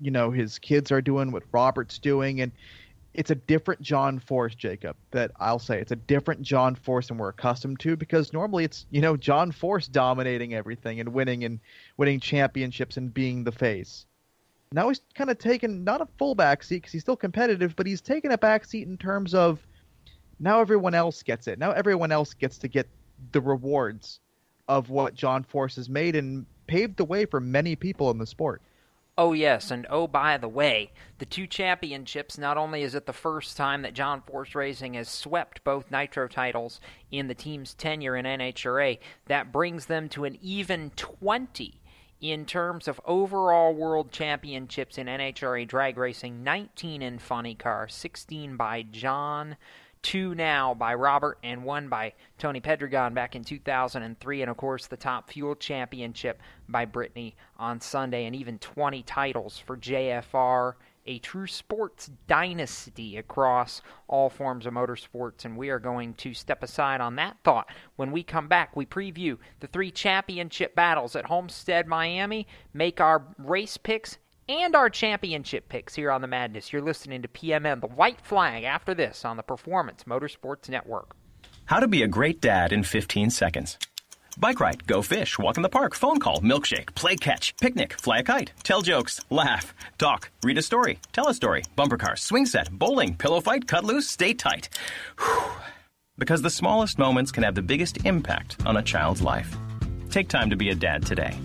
you know his kids are doing, what Robert's doing, and it's a different John Force, Jacob. That I'll say it's a different John Force than we're accustomed to because normally it's you know John Force dominating everything and winning and winning championships and being the face. Now he's kind of taken not a full back seat because he's still competitive, but he's taken a back seat in terms of now everyone else gets it. Now everyone else gets to get the rewards of what John Force has made and paved the way for many people in the sport. Oh, yes, and oh, by the way, the two championships, not only is it the first time that John Force Racing has swept both Nitro titles in the team's tenure in NHRA, that brings them to an even 20 in terms of overall world championships in NHRA drag racing 19 in Funny Car, 16 by John two now by Robert and one by Tony Pedregon back in 2003, and of course the Top Fuel Championship by Brittany on Sunday, and even 20 titles for JFR. A true sports dynasty across all forms of motorsports, and we are going to step aside on that thought. When we come back, we preview the three championship battles at Homestead, Miami, make our race picks, and our championship picks here on the Madness. You're listening to PMN, the white flag, after this on the Performance Motorsports Network. How to be a great dad in 15 seconds. Bike ride, go fish, walk in the park, phone call, milkshake, play catch, picnic, fly a kite, tell jokes, laugh, talk, read a story, tell a story, bumper car, swing set, bowling, pillow fight, cut loose, stay tight. Whew. Because the smallest moments can have the biggest impact on a child's life. Take time to be a dad today.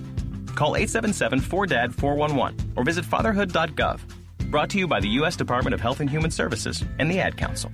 Call 877 4DAD 411 or visit fatherhood.gov. Brought to you by the U.S. Department of Health and Human Services and the Ad Council.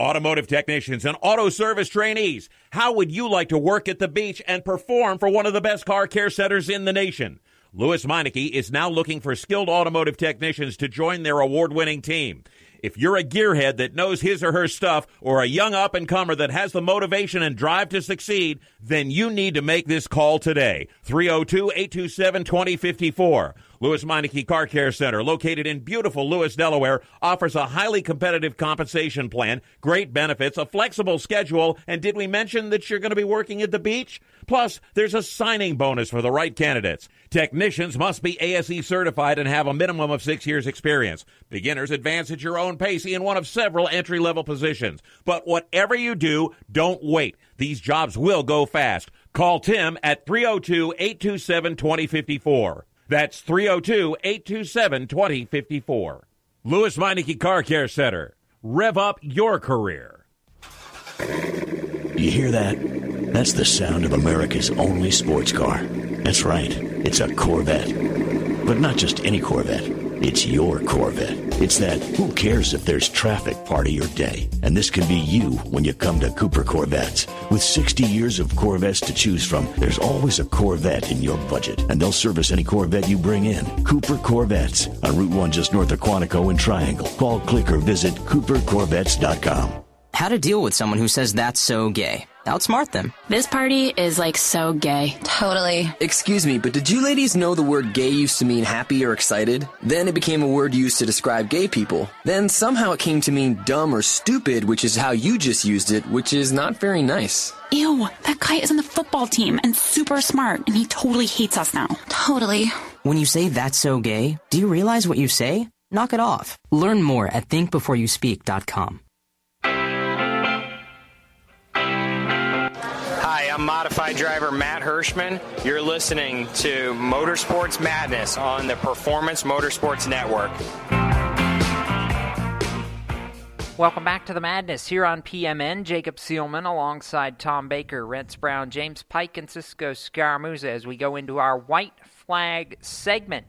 Automotive technicians and auto service trainees, how would you like to work at the beach and perform for one of the best car care centers in the nation? Lewes Meineke is now looking for skilled automotive technicians to join their award winning team. If you're a gearhead that knows his or her stuff or a young up and comer that has the motivation and drive to succeed, then you need to make this call today. 302 827 2054. Lewes Meineke Car Care Center, located in beautiful Lewes, Delaware, offers a highly competitive compensation plan, great benefits, a flexible schedule, and did we mention that you're going to be working at the beach? Plus, there's a signing bonus for the right candidates. Technicians must be ASE certified and have a minimum of six years experience. Beginners advance at your own pace in one of several entry level positions. But whatever you do, don't wait. These jobs will go fast. Call Tim at 302 827 2054. That's 302 827 2054. Lewes Meineke Car Care Center. Rev up your career. You hear that? That's the sound of America's only sports car. That's right, it's a Corvette. But not just any Corvette. It's your Corvette. It's that who cares if there's traffic part of your day. And this can be you when you come to Cooper Corvettes. With 60 years of Corvettes to choose from, there's always a Corvette in your budget. And they'll service any Corvette you bring in. Cooper Corvettes on Route 1 just north of Quantico and Triangle. Call, click, or visit coopercorvettes.com. How to deal with someone who says that's so gay. Outsmart them. This party is like so gay. Totally. Excuse me, but did you ladies know the word gay used to mean happy or excited? Then it became a word used to describe gay people. Then somehow it came to mean dumb or stupid, which is how you just used it, which is not very nice. Ew, that guy is on the football team and super smart, and he totally hates us now. Totally. When you say that's so gay, do you realize what you say? Knock it off. Learn more at thinkbeforeyouspeak.com. Modified driver Matt Hirschman. You're listening to Motorsports Madness on the Performance Motorsports Network. Welcome back to the madness here on PMN. Jacob Seelman alongside Tom Baker, Rents Brown, James Pike, and Cisco Scaramuzza as we go into our white flag segment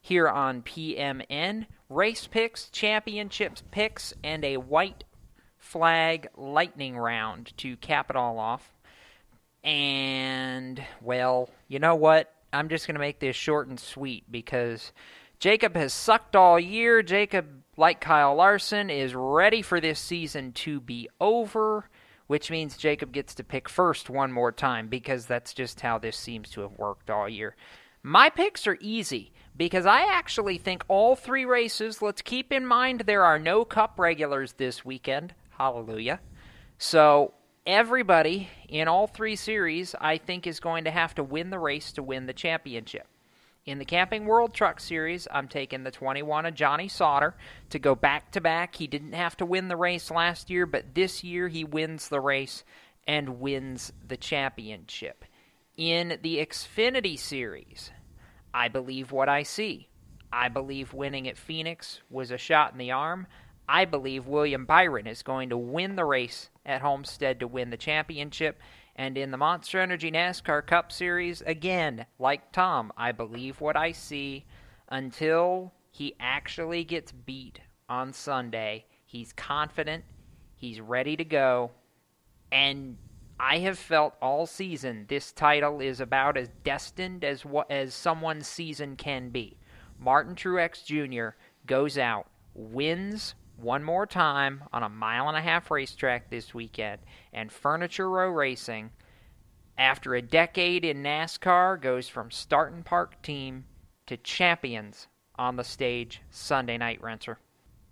here on PMN. Race picks, championships picks, and a white flag lightning round to cap it all off. And, well, you know what? I'm just going to make this short and sweet because Jacob has sucked all year. Jacob, like Kyle Larson, is ready for this season to be over, which means Jacob gets to pick first one more time because that's just how this seems to have worked all year. My picks are easy because I actually think all three races, let's keep in mind there are no cup regulars this weekend. Hallelujah. So everybody in all three series, I think, is going to have to win the race to win the championship. In the Camping World Truck Series, I'm taking the 21 of Johnny Sauter to go back to back. He didn't have to win the race last year, but this year he wins the race and wins the championship. In the Xfinity Series, I believe what I see. I believe winning at Phoenix was a shot in the arm. I believe William Byron is going to win the race at Homestead to win the championship. And in the Monster Energy NASCAR Cup Series, again, like Tom, I believe what I see until he actually gets beat on Sunday. He's confident, he's ready to go, and I have felt all season this title is about as destined as what as someone's season can be. Martin Truex Jr. goes out, wins one more time on a mile and a half racetrack this weekend, and Furniture Row Racing, after a decade in NASCAR, goes from starting park team to champions on the stage Sunday night, Renter.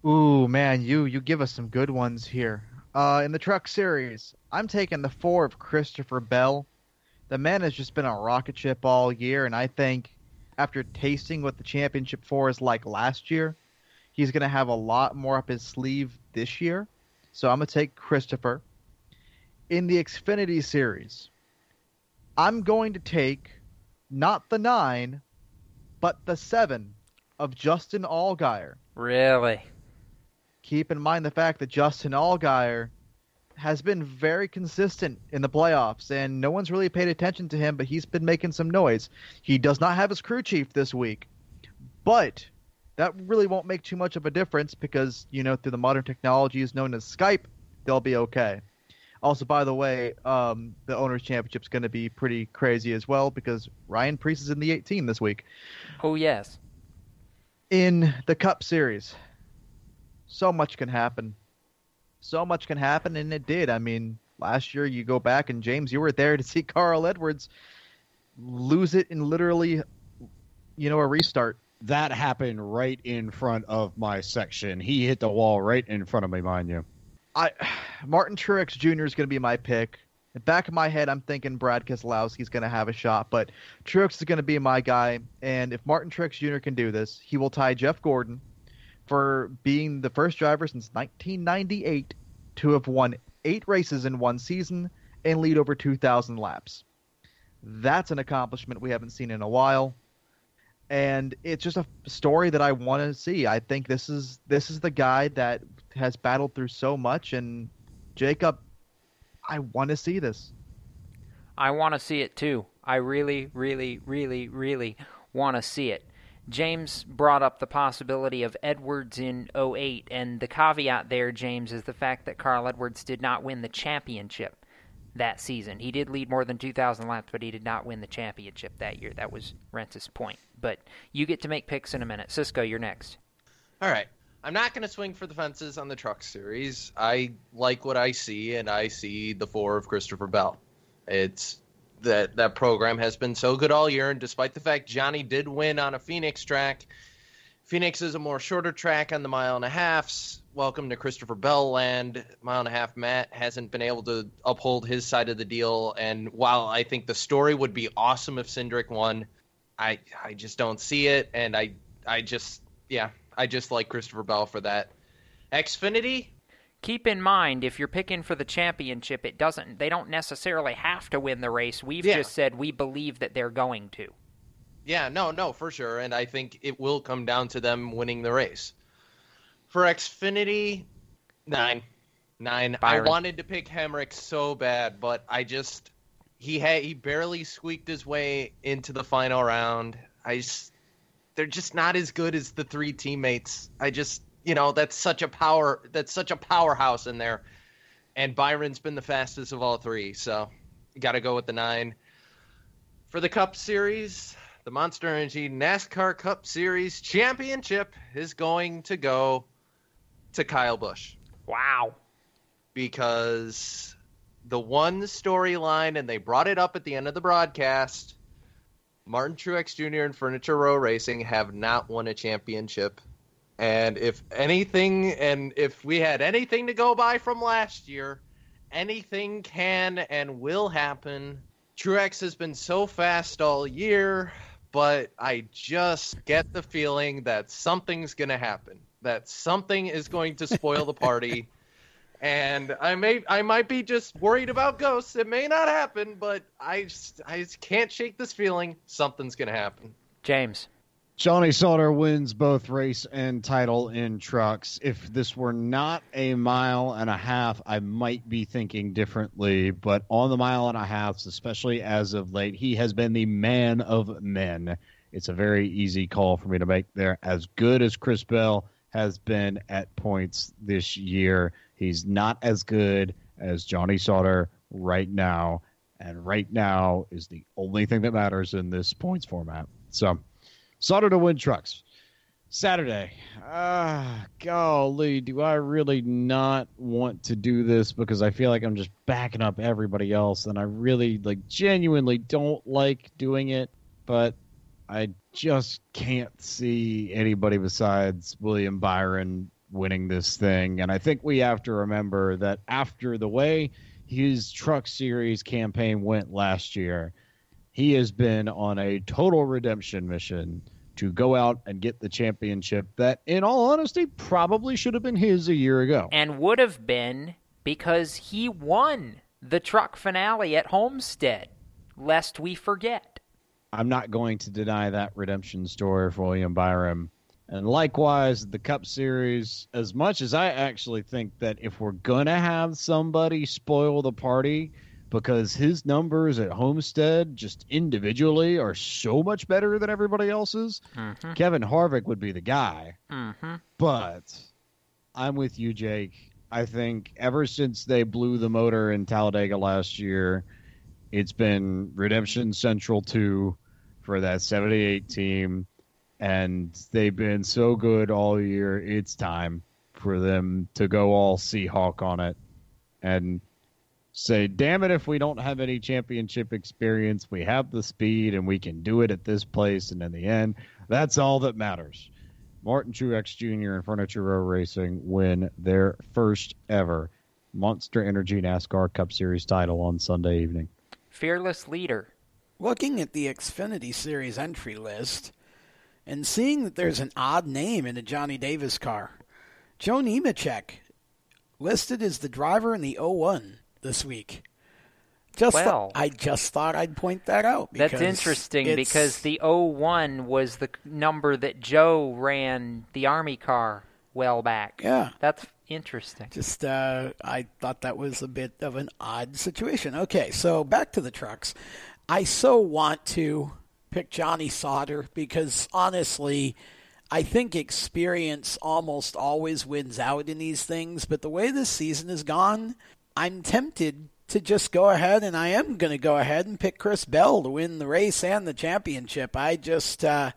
Ooh, man, you you give us some good ones here. Uh, in the truck series, I'm taking the four of Christopher Bell. The man has just been a rocket ship all year, and I think after tasting what the championship four is like last year, he's going to have a lot more up his sleeve this year. So I'm going to take Christopher. In the Xfinity series, I'm going to take not the nine, but the seven of Justin Allgaier. Really? Keep in mind the fact that Justin Allgaier has been very consistent in the playoffs, and no one's really paid attention to him, but he's been making some noise. He does not have his crew chief this week, but that really won't make too much of a difference because, you know, through the modern technologies known as Skype, they'll be okay. Also, by the way, um, the Owners' Championship is going to be pretty crazy as well because Ryan Preece is in the 18 this week. Oh, yes. In the Cup Series, so much can happen. So much can happen, and it did. I mean, last year you go back and James, you were there to see Carl Edwards lose it in literally, you know, a restart. That happened right in front of my section. He hit the wall right in front of me, mind you. I Martin Truex Jr. is going to be my pick. Back of my head, I'm thinking Brad Keselowski's going to have a shot, but Truex is going to be my guy. And if Martin Truex Jr. can do this, he will tie Jeff Gordon for being the first driver since 1998 to have won eight races in one season and lead over 2,000 laps. That's an accomplishment we haven't seen in a while, and it's just a story that I want to see. I think this is this is the guy that has battled through so much, and Jacob, I want to see this. I want to see it too. I really, really, really, really want to see it. James brought up the possibility of Edwards in 08, and the caveat there, James, is the fact that Carl Edwards did not win the championship that season. He did lead more than 2,000 laps, but he did not win the championship that year. That was Rentz's point. But you get to make picks in a minute. Cisco, you're next. All right. I'm not going to swing for the fences on the truck series. I like what I see, and I see the four of Christopher Bell. It's that that program has been so good all year, and despite the fact Johnny did win on a Phoenix track, Phoenix is a more shorter track on the mile and a halfs. Welcome to Christopher Bell land. Mile and a half Matt hasn't been able to uphold his side of the deal, and while I think the story would be awesome if Cindric won, I I just don't see it, and I I just yeah I just like Christopher Bell for that. Xfinity, Keep in mind, if you're picking for the championship, it doesn't. They don't necessarily have to win the race. We've Yeah. just said we believe that they're going to. Yeah, no, no, for sure. And I think it will come down to them winning the race. For Xfinity, nine. Nine. Byron. I wanted to pick Hemric so bad, but I just he had he barely squeaked his way into the final round. I just they're just not as good as the three teammates. I just you know, that's such a power that's such a powerhouse in there. And Byron's been the fastest of all three, so you gotta go with the nine. For the Cup Series, the Monster Energy NASCAR Cup Series Championship is going to go to Kyle Busch. Wow. Because the one storyline, and they brought it up at the end of the broadcast Martin Truex Jr. and Furniture Row Racing have not won a championship. And if anything, and if we had anything to go by from last year, anything can and will happen. Truex has been so fast all year, but I just get the feeling that something's going to happen. That something is going to spoil the party. And I may I might be just worried about ghosts. It may not happen, but I just, I just can't shake this feeling something's going to happen. James. Johnny Sauter wins both race and title in trucks. If this were not a mile and a half, I might be thinking differently. But on the mile and a half, especially as of late, he has been the man of men. It's a very easy call for me to make there. As good as Chris Bell has been at points this year, he's not as good as Johnny Sauter right now. And right now is the only thing that matters in this points format. So. Sauter to win trucks. Saturday. Ah, golly, do I really not want to do this because I feel like I'm just backing up everybody else and I really like genuinely don't like doing it, but I just can't see anybody besides William Byron winning this thing and I think we have to remember that after the way his truck series campaign went last year, he has been on a total redemption mission to go out and get the championship that, in all honesty, probably should have been his a year ago. And would have been because he won the truck finale at Homestead, lest we forget. I'm not going to deny that redemption story for William Byron. And likewise, the Cup Series, as much as I actually think that if we're going to have somebody spoil the party, because his numbers at Homestead just individually are so much better than everybody else's. Mm-hmm. Kevin Harvick would be the guy. Mm-hmm. But I'm with you, Jake. I think ever since they blew the motor in Talladega last year, it's been Redemption Central 2 for that 78 team. And they've been so good all year. It's time for them to go all Seahawk on it and say, damn it, if we don't have any championship experience, we have the speed and we can do it at this place. And in the end, that's all that matters. Martin Truex Jr. and Furniture Row Racing win their first ever Monster Energy NASCAR Cup Series title on Sunday evening. Fearless leader. Looking at the Xfinity Series entry list and seeing that there's an odd name in the Johnny Davis car, Joe Nemechek listed as the driver in the 01 this week. Just well, I just thought I'd point that out. That's interesting because the 01 was the number that Joe ran the Army car well back. Yeah. That's interesting. Just uh, I thought that was a bit of an odd situation. Okay, so back to the trucks. I so want to pick Johnny Sauter because honestly, I think experience almost always wins out in these things. But the way this season has gone, I'm tempted to just go ahead, and I am going to go ahead and pick Chris Bell to win the race and the championship. I just, uh,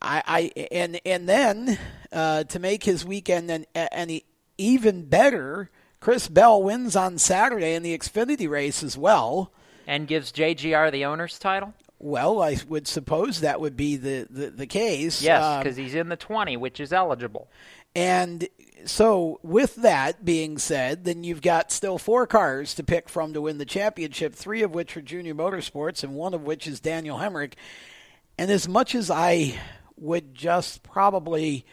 I, I, and and then uh, to make his weekend an, an even better, Chris Bell wins on Saturday in the Xfinity race as well, and gives JGR the owner's title. Well, I would suppose that would be the, the, the case. Yes, because um, he's in the 20, which is eligible. And so, with that being said, then you've got still four cars to pick from to win the championship, three of which are Junior Motorsports, and one of which is Daniel Hemric. And as much as I would just probably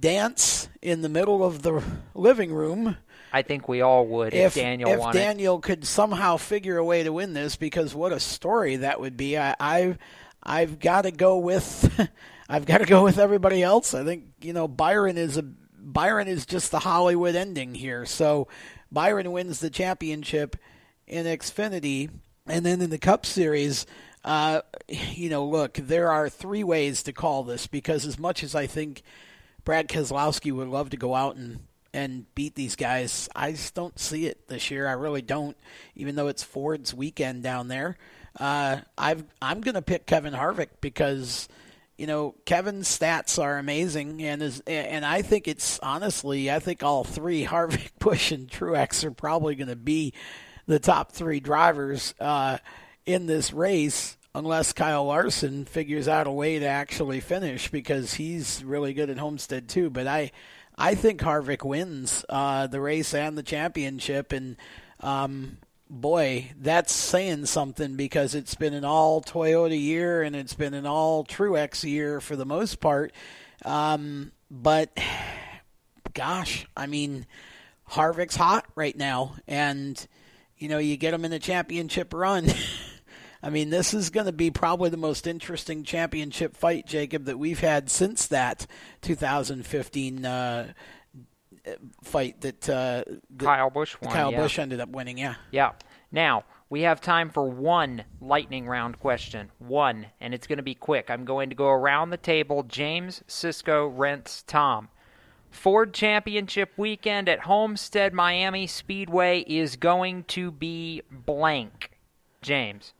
dance in the middle of the living room I think we all would if, if Daniel if Daniel could somehow figure a way to win this because what a story that would be. I, I've I've got to go with I've got to go with everybody else. I think you know Byron is a Byron is just the Hollywood ending here. So Byron wins the championship in Xfinity, and then in the Cup Series. Uh, you know, look, there are three ways to call this because as much as I think Brad Keselowski would love to go out and and beat these guys. I just don't see it this year. I really don't, even though it's Ford's weekend down there. Uh, I've, I'm going to pick Kevin Harvick because, you know, Kevin's stats are amazing, and is, and I think it's honestly, I think all three Harvick, Busch, and Truex are probably going to be the top three drivers uh, in this race. Unless Kyle Larson figures out a way to actually finish, because he's really good at Homestead too. But I, I think Harvick wins uh, the race and the championship, and um, boy, that's saying something because it's been an all Toyota year and it's been an all Truex year for the most part. Um, but gosh, I mean, Harvick's hot right now, and you know you get him in a championship run. I mean, this is going to be probably the most interesting championship fight, Jacob, that we've had since that 2015 uh, fight that, uh, that Kyle Busch won. Kyle yeah. Busch ended up winning. Yeah. Yeah. Now we have time for one lightning round question. One, and it's going to be quick. I'm going to go around the table. James, Cisco, Rents, Tom. Ford Championship weekend at Homestead Miami Speedway is going to be blank. James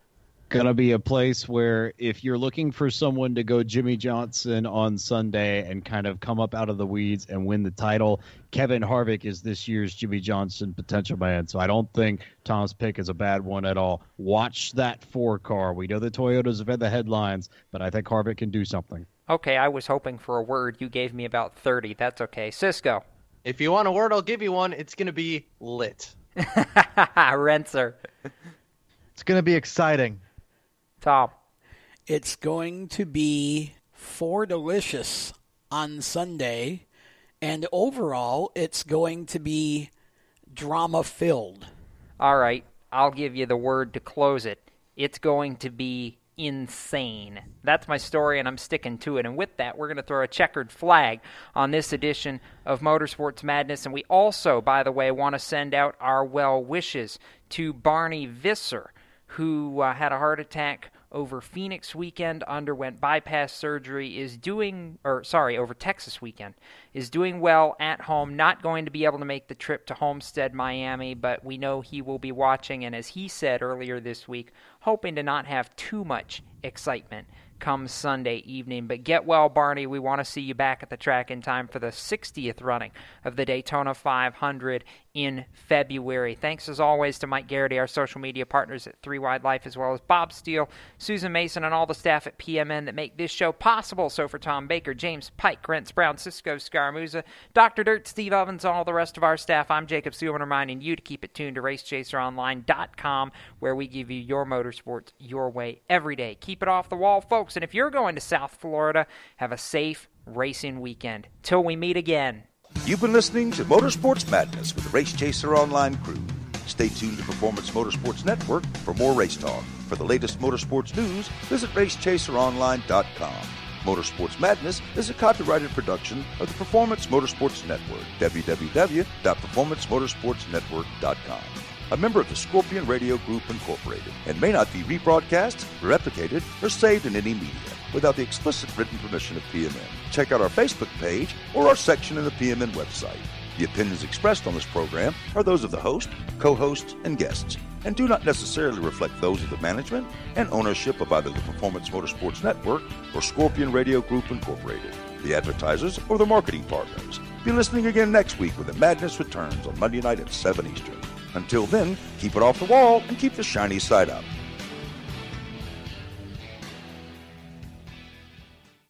gonna be a place where if you're looking for someone to go Jimmie Johnson on Sunday and kind of come up out of the weeds and win the title, Kevin Harvick is this year's Jimmie Johnson potential man. So I don't think Tom's pick is a bad one at all. Watch that four car. We know the Toyotas have had the headlines, but I think Harvick can do something. Okay, I was hoping for a word. You gave me about 30. That's okay. Cisco. If you want a word, I'll give you one. It's going to be lit. Rentzer. It's going to be exciting. Tom. It's going to be four delicious on Sunday, and overall, it's going to be drama filled. All right, I'll give you the word to close it. It's going to be insane. That's my story, and I'm sticking to it. And with that, we're going to throw a checkered flag on this edition of Motorsports Madness. And we also, by the way, want to send out our well wishes to Barney Visser who uh, had a heart attack over Phoenix weekend, underwent bypass surgery, is doing, or sorry, over Texas weekend, is doing well at home, not going to be able to make the trip to Homestead, Miami, but we know he will be watching, and as he said earlier this week, hoping to not have too much excitement come Sunday evening. But get well, Barney. We want to see you back at the track in time for the 60th running of the Daytona 500 in February. Thanks as always to Mike Garrity, our social media partners at Three Wide Life, as well as Bob Steele, Susan Mason, and all the staff at PMN that make this show possible. So for Tom Baker, James Pike, Grants Brown, Cisco Scaramuzza, Dr. Dirt, Steve Evans, and all the rest of our staff, I'm Jacob Seelman reminding you to keep it tuned to RaceChaserOnline.com, where we give you your motorsports your way every day. Keep it off the wall, folks. And if you're going to South Florida, have a safe racing weekend. Till we meet again. You've been listening to Motorsports Madness with the Race Chaser Online crew. Stay tuned to Performance Motorsports Network for more race talk. For the latest motorsports news, visit racechaseronline.com. Motorsports Madness is a copyrighted production of the Performance Motorsports Network. www.performancemotorsportsnetwork.com. A member of the Scorpion Radio Group Incorporated and may not be rebroadcast, replicated, or saved in any media without the explicit written permission of PMN. Check out our Facebook page or our section in the PMN website. The opinions expressed on this program are those of the host, co hosts, and guests, and do not necessarily reflect those of the management and ownership of either the Performance Motorsports Network or Scorpion Radio Group Incorporated, the advertisers, or the marketing partners. Be listening again next week when the madness returns on Monday night at 7 Eastern. Until then, keep it off the wall and keep the shiny side up.